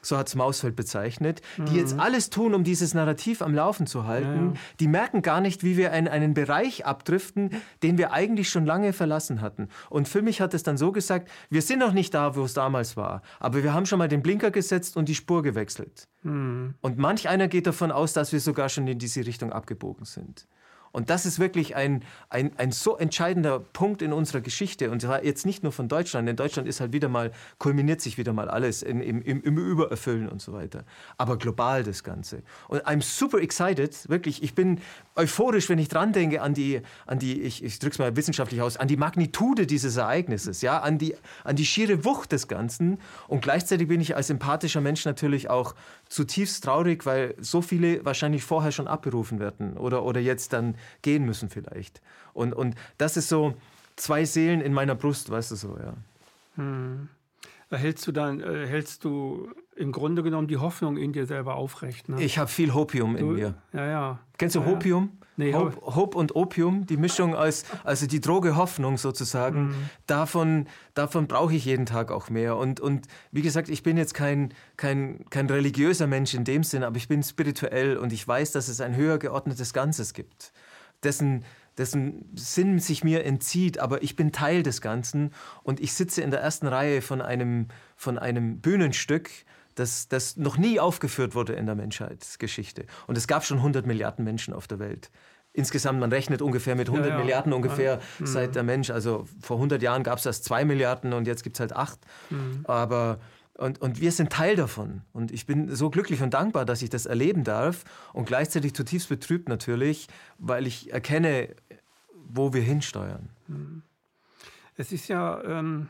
so hat es Mausfeld bezeichnet, die jetzt mhm. alles tun, um dieses Narrativ am Laufen zu halten. Ja. Die merken gar nicht, wie wir in einen Bereich abdriften, den wir eigentlich schon lange verlassen hatten. Und für mich hat es dann so gesagt, wir sind noch nicht da, wo es damals war, aber wir haben schon mal den Blinker gesetzt und die Spur gewechselt. Mhm. Und manch einer geht davon aus, dass wir sogar schon in diese Richtung abgebogen sind. Und das ist wirklich ein, ein, ein so entscheidender Punkt in unserer Geschichte. Und zwar jetzt nicht nur von Deutschland. In Deutschland ist halt wieder mal, kulminiert sich wieder mal alles in, im, im, im Übererfüllen und so weiter. Aber global das Ganze. Und I'm super excited, wirklich. Ich bin euphorisch, wenn ich dran denke an die, an die ich, ich es mal wissenschaftlich aus, an die Magnitude dieses Ereignisses, ja, an die, an die schiere Wucht des Ganzen. Und gleichzeitig bin ich als empathischer Mensch natürlich auch zutiefst traurig, weil so viele wahrscheinlich vorher schon abberufen werden oder, oder jetzt dann gehen müssen vielleicht. Und, und das ist so zwei Seelen in meiner Brust, weißt du so, ja. Hm. Hältst du dann, äh, hältst du im Grunde genommen die Hoffnung in dir selber aufrecht? Ne? Ich habe viel Hopium in mir. Ja, ja. Kennst du ja, Hopium? Nee, Hope, Hope, und Opium, die Mischung als, also die Droge Hoffnung sozusagen, mhm. davon, davon brauche ich jeden Tag auch mehr. Und, und wie gesagt, ich bin jetzt kein, kein, kein religiöser Mensch in dem Sinn, aber ich bin spirituell und ich weiß, dass es ein höher geordnetes Ganzes gibt dessen, dessen Sinn sich mir entzieht, aber ich bin Teil des Ganzen und ich sitze in der ersten Reihe von einem, von einem Bühnenstück, das, das noch nie aufgeführt wurde in der Menschheitsgeschichte. Und es gab schon 100 Milliarden Menschen auf der Welt. Insgesamt, man rechnet ungefähr mit 100 ja, ja. Milliarden ungefähr ja. seit mhm. der Mensch. Also vor 100 Jahren gab es erst 2 Milliarden und jetzt gibt es halt 8. Mhm. Aber und, und wir sind Teil davon. Und ich bin so glücklich und dankbar, dass ich das erleben darf und gleichzeitig zutiefst betrübt natürlich, weil ich erkenne, wo wir hinsteuern. Es ist ja, ähm,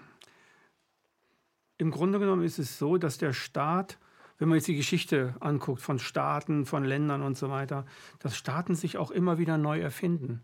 im Grunde genommen ist es so, dass der Staat, wenn man jetzt die Geschichte anguckt von Staaten, von Ländern und so weiter, dass Staaten sich auch immer wieder neu erfinden.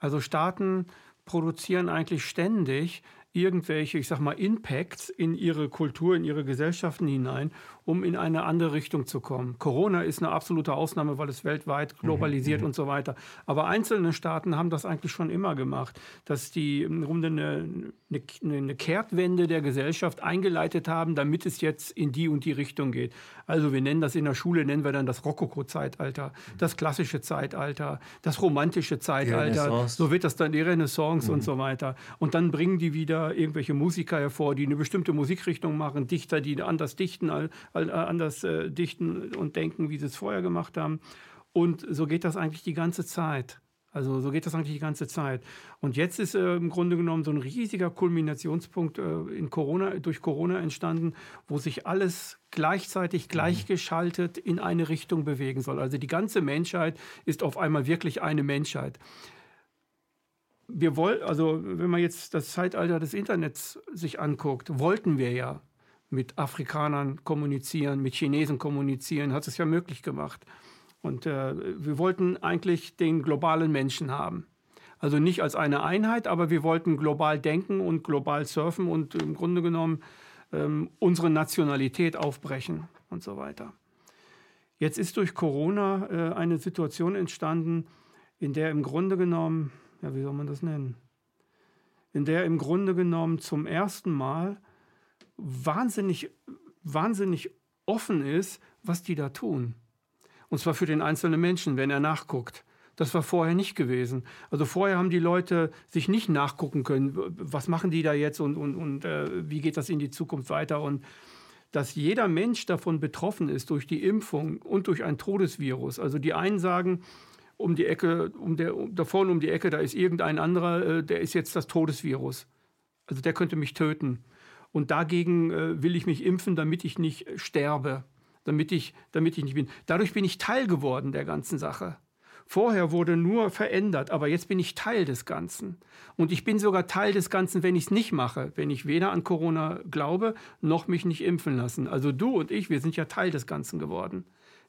Also Staaten produzieren eigentlich ständig irgendwelche, ich sag mal, Impacts in ihre Kultur, in ihre Gesellschaften hinein, um in eine andere Richtung zu kommen. Corona ist eine absolute Ausnahme, weil es weltweit mhm, globalisiert mhm, und so weiter. Aber einzelne Staaten haben das eigentlich schon immer gemacht, dass die im Grunde eine, eine, eine Kehrtwende der Gesellschaft eingeleitet haben, damit es jetzt in die und die Richtung geht. Also wir nennen das in der Schule, nennen wir dann das Rokoko-Zeitalter, das klassische Zeitalter, das romantische Zeitalter. So wird das dann die Renaissance mhm. und so weiter. Und dann bringen die wieder irgendwelche Musiker hervor, die eine bestimmte Musikrichtung machen, Dichter, die anders dichten anders äh, dichten und denken, wie sie es vorher gemacht haben. Und so geht das eigentlich die ganze Zeit. Also so geht das eigentlich die ganze Zeit. Und jetzt ist äh, im Grunde genommen so ein riesiger Kulminationspunkt äh, in Corona, durch Corona entstanden, wo sich alles gleichzeitig mhm. gleichgeschaltet in eine Richtung bewegen soll. Also die ganze Menschheit ist auf einmal wirklich eine Menschheit. Wir wollen, also wenn man jetzt das Zeitalter des Internets sich anguckt, wollten wir ja mit Afrikanern kommunizieren, mit Chinesen kommunizieren, hat es ja möglich gemacht. Und äh, wir wollten eigentlich den globalen Menschen haben. Also nicht als eine Einheit, aber wir wollten global denken und global surfen und im Grunde genommen ähm, unsere Nationalität aufbrechen und so weiter. Jetzt ist durch Corona äh, eine Situation entstanden, in der im Grunde genommen, ja, wie soll man das nennen? In der im Grunde genommen zum ersten Mal wahnsinnig, wahnsinnig offen ist, was die da tun. Und zwar für den einzelnen Menschen, wenn er nachguckt. Das war vorher nicht gewesen. Also vorher haben die Leute sich nicht nachgucken können, was machen die da jetzt und, und, und äh, wie geht das in die Zukunft weiter. Und dass jeder Mensch davon betroffen ist durch die Impfung und durch ein Todesvirus. Also die einen sagen, um die Ecke, um der, da vorne um die Ecke, da ist irgendein anderer, äh, der ist jetzt das Todesvirus. Also der könnte mich töten. Und dagegen äh, will ich mich impfen, damit ich nicht sterbe damit ich, damit ich nicht bin. Dadurch bin ich Teil geworden der ganzen Sache. Vorher wurde nur verändert, aber jetzt bin ich Teil des Ganzen. Und ich bin sogar Teil des Ganzen, wenn ich es nicht mache, wenn ich weder an Corona glaube, noch mich nicht impfen lassen. Also du und ich, wir sind ja Teil des Ganzen geworden.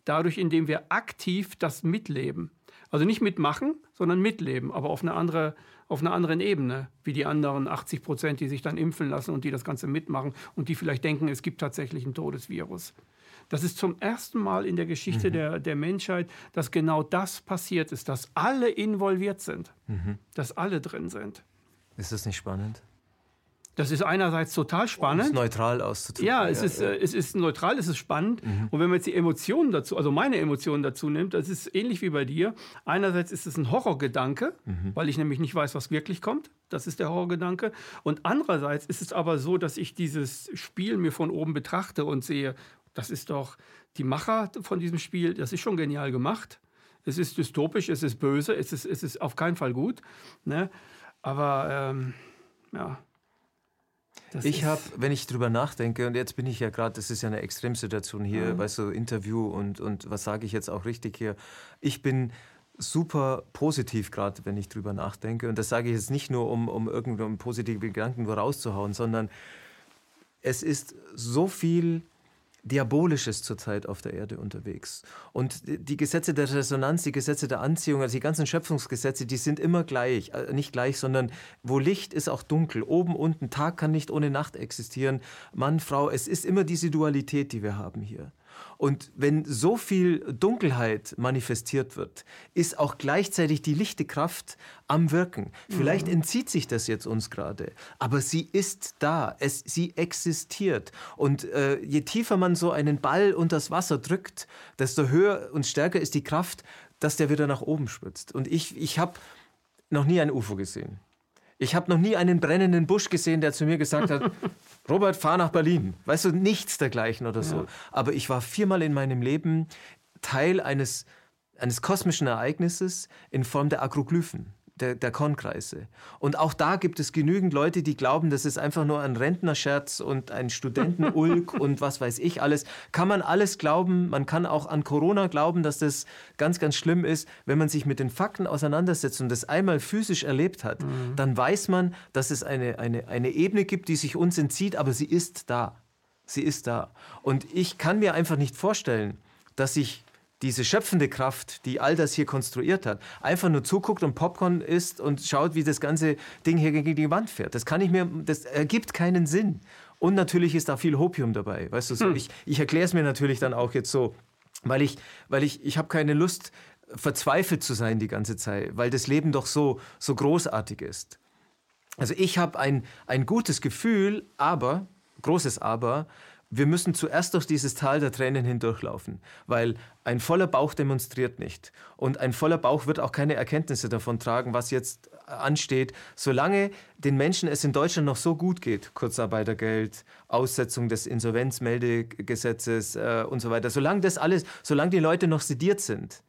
Dadurch, indem wir aktiv das mitleben. Also nicht mitmachen, sondern mitleben, aber auf, eine andere, auf einer anderen Ebene, wie die anderen 80 Prozent, die sich dann impfen lassen und die das Ganze mitmachen und die vielleicht denken, es gibt tatsächlich ein Todesvirus. Das ist zum ersten Mal in der Geschichte mhm. der, der Menschheit, dass genau das passiert ist, dass alle involviert sind, mhm. dass alle drin sind. Ist das nicht spannend? Das ist einerseits total spannend. Um es neutral auszudrücken. Ja, es, ja, ist, ja. Äh, es ist neutral, es ist spannend. Mhm. Und wenn man jetzt die Emotionen dazu, also meine Emotionen dazu nimmt, das ist ähnlich wie bei dir. Einerseits ist es ein Horrorgedanke, mhm. weil ich nämlich nicht weiß, was wirklich kommt. Das ist der Horrorgedanke. Und andererseits ist es aber so, dass ich dieses Spiel mir von oben betrachte und sehe, das ist doch die Macher von diesem Spiel, das ist schon genial gemacht. Es ist dystopisch, es ist böse, es ist, es ist auf keinen Fall gut. Ne? Aber ähm, ja. Ich habe, wenn ich drüber nachdenke, und jetzt bin ich ja gerade, das ist ja eine Extremsituation hier, mhm. weißt du, Interview und, und was sage ich jetzt auch richtig hier. Ich bin super positiv gerade, wenn ich drüber nachdenke. Und das sage ich jetzt nicht nur, um, um irgendeinen positiven Gedanken nur rauszuhauen, sondern es ist so viel Diabolisches zurzeit auf der Erde unterwegs. Und die Gesetze der Resonanz, die Gesetze der Anziehung, also die ganzen Schöpfungsgesetze, die sind immer gleich. Äh, nicht gleich, sondern wo Licht ist auch dunkel. Oben, unten, Tag kann nicht ohne Nacht existieren. Mann, Frau, es ist immer diese Dualität, die wir haben hier. Und wenn so viel Dunkelheit manifestiert wird, ist auch gleichzeitig die lichte Kraft am Wirken. Vielleicht mhm. entzieht sich das jetzt uns gerade, aber sie ist da, es, sie existiert. Und äh, je tiefer man so einen Ball unter das Wasser drückt, desto höher und stärker ist die Kraft, dass der wieder nach oben spritzt. Und ich, ich habe noch nie ein UFO gesehen. Ich habe noch nie einen brennenden Busch gesehen, der zu mir gesagt hat, Robert, fahr nach Berlin. Weißt du, nichts dergleichen oder so. Ja. Aber ich war viermal in meinem Leben Teil eines, eines kosmischen Ereignisses in Form der Akroglyphen der, der Kornkreise. Und auch da gibt es genügend Leute, die glauben, das ist einfach nur ein Rentnerscherz und ein Studentenulk und was weiß ich alles. Kann man alles glauben. Man kann auch an Corona glauben, dass das ganz, ganz schlimm ist. Wenn man sich mit den Fakten auseinandersetzt und das einmal physisch erlebt hat, mhm. dann weiß man, dass es eine, eine, eine Ebene gibt, die sich uns entzieht, aber sie ist da. Sie ist da. Und ich kann mir einfach nicht vorstellen, dass ich diese schöpfende Kraft, die all das hier konstruiert hat, einfach nur zuguckt und Popcorn isst und schaut, wie das ganze Ding hier gegen die Wand fährt. Das kann ich mir, das ergibt keinen Sinn. Und natürlich ist da viel Hopium dabei. Weißt du, so, hm. ich, ich erkläre es mir natürlich dann auch jetzt so, weil ich, weil ich, ich habe keine Lust, verzweifelt zu sein die ganze Zeit, weil das Leben doch so, so großartig ist. Also ich habe ein, ein gutes Gefühl, aber, großes Aber, wir müssen zuerst durch dieses Tal der Tränen hindurchlaufen, weil ein voller Bauch demonstriert nicht. Und ein voller Bauch wird auch keine Erkenntnisse davon tragen, was jetzt ansteht, solange den Menschen es in Deutschland noch so gut geht, Kurzarbeitergeld, Aussetzung des Insolvenzmeldegesetzes äh, und so weiter, solange das alles, solange die Leute noch sediert sind,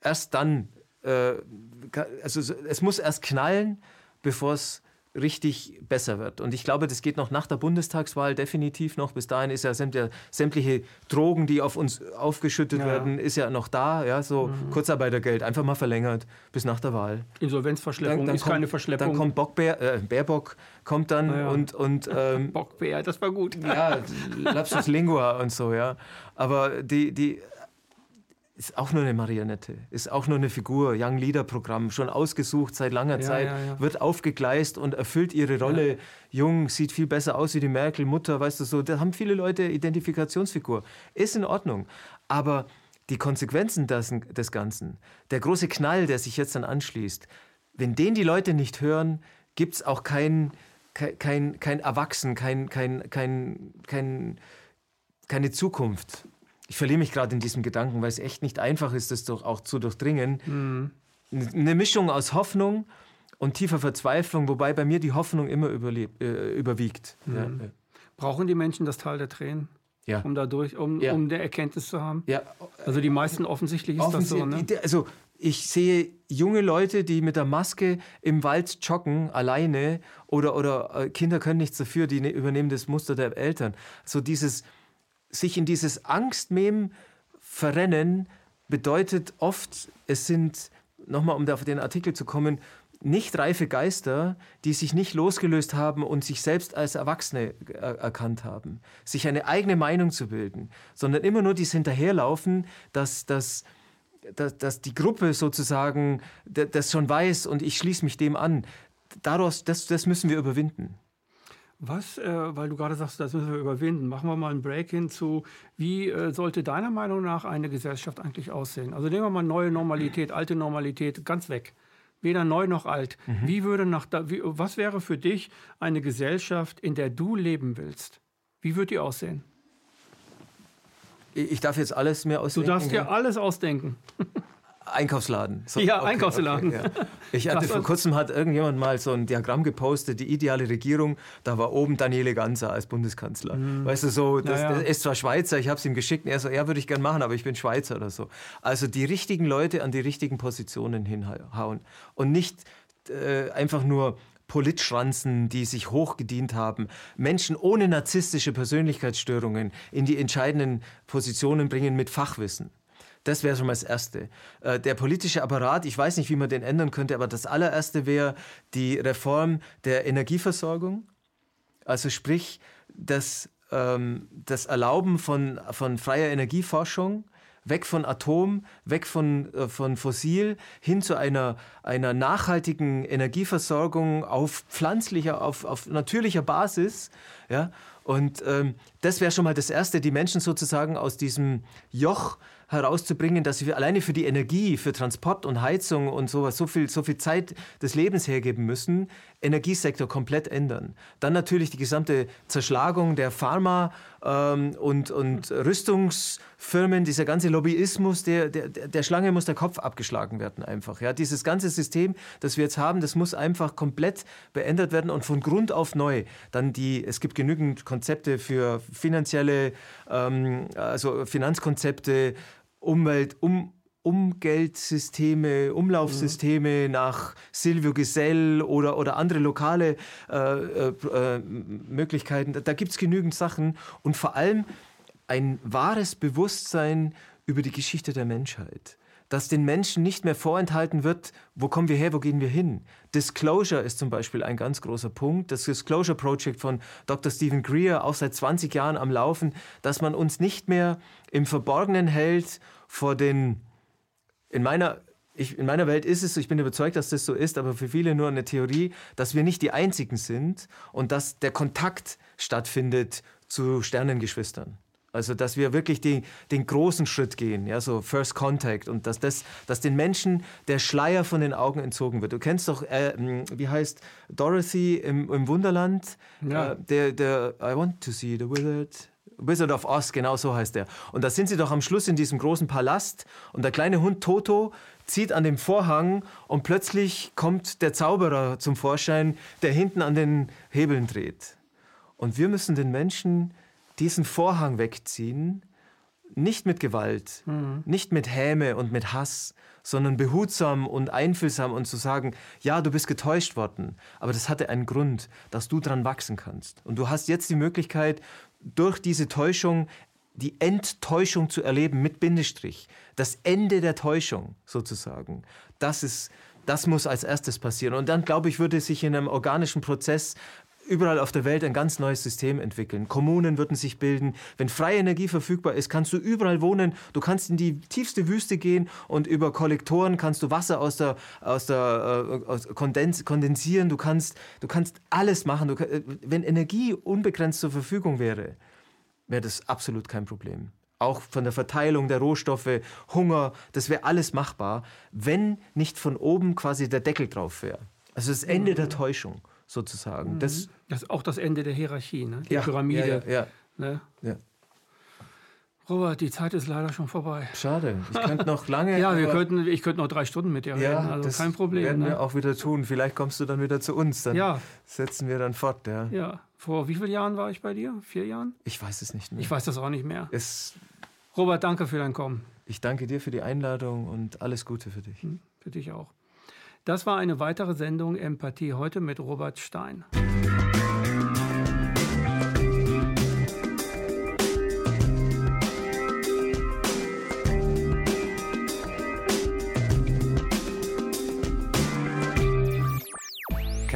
erst dann äh, also es muss erst knallen, bevor es richtig besser wird. Und ich glaube, das geht noch nach der Bundestagswahl definitiv noch. Bis dahin ist ja sämtliche Drogen, die auf uns aufgeschüttet ja. werden, ist ja noch da. Ja, so mhm. Kurzarbeitergeld einfach mal verlängert bis nach der Wahl. Insolvenzverschleppung dann, dann ist kommt, keine Verschleppung. Dann kommt Bockbär, äh, Baerbock kommt dann ja. und und ähm, Bockbär, das war gut. Ja, Lapsus Lingua und so ja. Aber die die ist auch nur eine Marionette, ist auch nur eine Figur, Young Leader Programm, schon ausgesucht seit langer ja, Zeit, ja, ja. wird aufgegleist und erfüllt ihre Rolle. Jung, sieht viel besser aus wie die Merkel, Mutter, weißt du so. Da haben viele Leute Identifikationsfigur. Ist in Ordnung. Aber die Konsequenzen des, des Ganzen, der große Knall, der sich jetzt dann anschließt, wenn den die Leute nicht hören, gibt es auch kein, kein, kein Erwachsen, kein, kein, kein, kein, keine Zukunft ich verliere mich gerade in diesem Gedanken, weil es echt nicht einfach ist, das doch auch zu durchdringen. Mhm. Eine Mischung aus Hoffnung und tiefer Verzweiflung, wobei bei mir die Hoffnung immer überlebt, äh, überwiegt. Mhm. Ja. Brauchen die Menschen das Tal der Tränen? Ja. Um dadurch, um, ja. um der Erkenntnis zu haben? Ja. Also die meisten offensichtlich ist Offensichtlich, das so, ne? Also ich sehe junge Leute, die mit der Maske im Wald joggen, alleine, oder, oder äh, Kinder können nichts dafür, die ne, übernehmen das Muster der Eltern. So dieses sich in dieses Angstmem verrennen bedeutet oft, es sind, nochmal um auf den Artikel zu kommen, nicht reife Geister, die sich nicht losgelöst haben und sich selbst als Erwachsene erkannt haben, sich eine eigene Meinung zu bilden, sondern immer nur dies hinterherlaufen, dass, dass, dass, dass die Gruppe sozusagen das schon weiß und ich schließe mich dem an. Daraus, das, das müssen wir überwinden. Was, äh, weil du gerade sagst, das müssen wir überwinden, machen wir mal einen Break hin zu, wie äh, sollte deiner Meinung nach eine Gesellschaft eigentlich aussehen? Also nehmen wir mal neue Normalität, alte Normalität, ganz weg. Weder neu noch alt. Mhm. Wie würde nach da, wie, was wäre für dich eine Gesellschaft, in der du leben willst? Wie würde die aussehen? Ich darf jetzt alles mir ausdenken. Du darfst dir alles ausdenken. Einkaufsladen. So, ja, okay, Einkaufsladen. Okay, ja. Ich hatte vor kurzem hat irgendjemand mal so ein Diagramm gepostet, die ideale Regierung, da war oben Daniele Ganser als Bundeskanzler. Mhm. Weißt du, so, das, ja, das ist zwar Schweizer, ich habe es ihm geschickt, und er so, ja, würde ich gern machen, aber ich bin Schweizer oder so. Also die richtigen Leute an die richtigen Positionen hinhauen und nicht äh, einfach nur Politschranzen, die sich hochgedient haben, Menschen ohne narzisstische Persönlichkeitsstörungen in die entscheidenden Positionen bringen mit Fachwissen. Das wäre schon mal das Erste. Äh, der politische Apparat, ich weiß nicht, wie man den ändern könnte, aber das allererste wäre die Reform der Energieversorgung. Also sprich, das, ähm, das Erlauben von, von freier Energieforschung, weg von Atom, weg von, äh, von Fossil, hin zu einer, einer nachhaltigen Energieversorgung auf pflanzlicher, auf, auf natürlicher Basis. Ja? Und ähm, das wäre schon mal das Erste, die Menschen sozusagen aus diesem Joch herauszubringen, dass wir alleine für die Energie, für Transport und Heizung und sowas so viel, so viel Zeit des Lebens hergeben müssen, Energiesektor komplett ändern. Dann natürlich die gesamte Zerschlagung der Pharma- ähm, und, und Rüstungsfirmen, dieser ganze Lobbyismus, der, der, der Schlange muss der Kopf abgeschlagen werden einfach. Ja? Dieses ganze System, das wir jetzt haben, das muss einfach komplett beendet werden und von Grund auf neu. Dann die, es gibt genügend Konzepte für finanzielle, ähm, also Finanzkonzepte, Umwelt, um, Umgeldsysteme, Umlaufsysteme mhm. nach Silvio Gesell oder, oder andere lokale äh, äh, äh Möglichkeiten. Da gibt es genügend Sachen und vor allem ein wahres Bewusstsein über die Geschichte der Menschheit. Dass den Menschen nicht mehr vorenthalten wird, wo kommen wir her, wo gehen wir hin. Disclosure ist zum Beispiel ein ganz großer Punkt. Das Disclosure Project von Dr. Stephen Greer, auch seit 20 Jahren am Laufen, dass man uns nicht mehr im Verborgenen hält vor den in meiner, ich, in meiner Welt ist es so, ich bin überzeugt, dass das so ist, aber für viele nur eine Theorie, dass wir nicht die Einzigen sind und dass der Kontakt stattfindet zu Sternengeschwistern. Also, dass wir wirklich die, den großen Schritt gehen, ja, so First Contact und dass, das, dass den Menschen der Schleier von den Augen entzogen wird. Du kennst doch, äh, wie heißt Dorothy im, im Wunderland? Ja. Äh, der, der I want to see the wizard. Wizard of Oz, genau so heißt er. Und da sind sie doch am Schluss in diesem großen Palast und der kleine Hund Toto zieht an dem Vorhang und plötzlich kommt der Zauberer zum Vorschein, der hinten an den Hebeln dreht. Und wir müssen den Menschen diesen Vorhang wegziehen, nicht mit Gewalt, mhm. nicht mit Häme und mit Hass, sondern behutsam und einfühlsam und zu sagen, ja, du bist getäuscht worden, aber das hatte einen Grund, dass du dran wachsen kannst. Und du hast jetzt die Möglichkeit, durch diese Täuschung die Enttäuschung zu erleben mit Bindestrich. Das Ende der Täuschung sozusagen. Das ist, das muss als erstes passieren. Und dann, glaube ich, würde sich in einem organischen Prozess überall auf der Welt ein ganz neues System entwickeln. Kommunen würden sich bilden. Wenn freie Energie verfügbar ist, kannst du überall wohnen. Du kannst in die tiefste Wüste gehen und über Kollektoren kannst du Wasser aus der, aus der äh, aus Kondens, kondensieren. Du kannst, du kannst alles machen. Du, äh, wenn Energie unbegrenzt zur Verfügung wäre, wäre das absolut kein Problem. Auch von der Verteilung der Rohstoffe, Hunger, das wäre alles machbar, wenn nicht von oben quasi der Deckel drauf wäre. Also das Ende der Täuschung sozusagen. Mhm. Das, das ist auch das Ende der Hierarchie, ne? die ja, Pyramide. Ja, ja, ne? ja. Robert, die Zeit ist leider schon vorbei. Schade. Ich könnte noch lange. ja, wir könnten, ich könnte noch drei Stunden mit dir reden. Also das kein Problem. Werden ne? wir auch wieder tun. Vielleicht kommst du dann wieder zu uns. Dann ja. setzen wir dann fort. Ja. ja. Vor wie vielen Jahren war ich bei dir? Vier Jahren? Ich weiß es nicht mehr. Ich weiß das auch nicht mehr. Es Robert, danke für dein Kommen. Ich danke dir für die Einladung und alles Gute für dich. Hm, für dich auch. Das war eine weitere Sendung Empathie heute mit Robert Stein.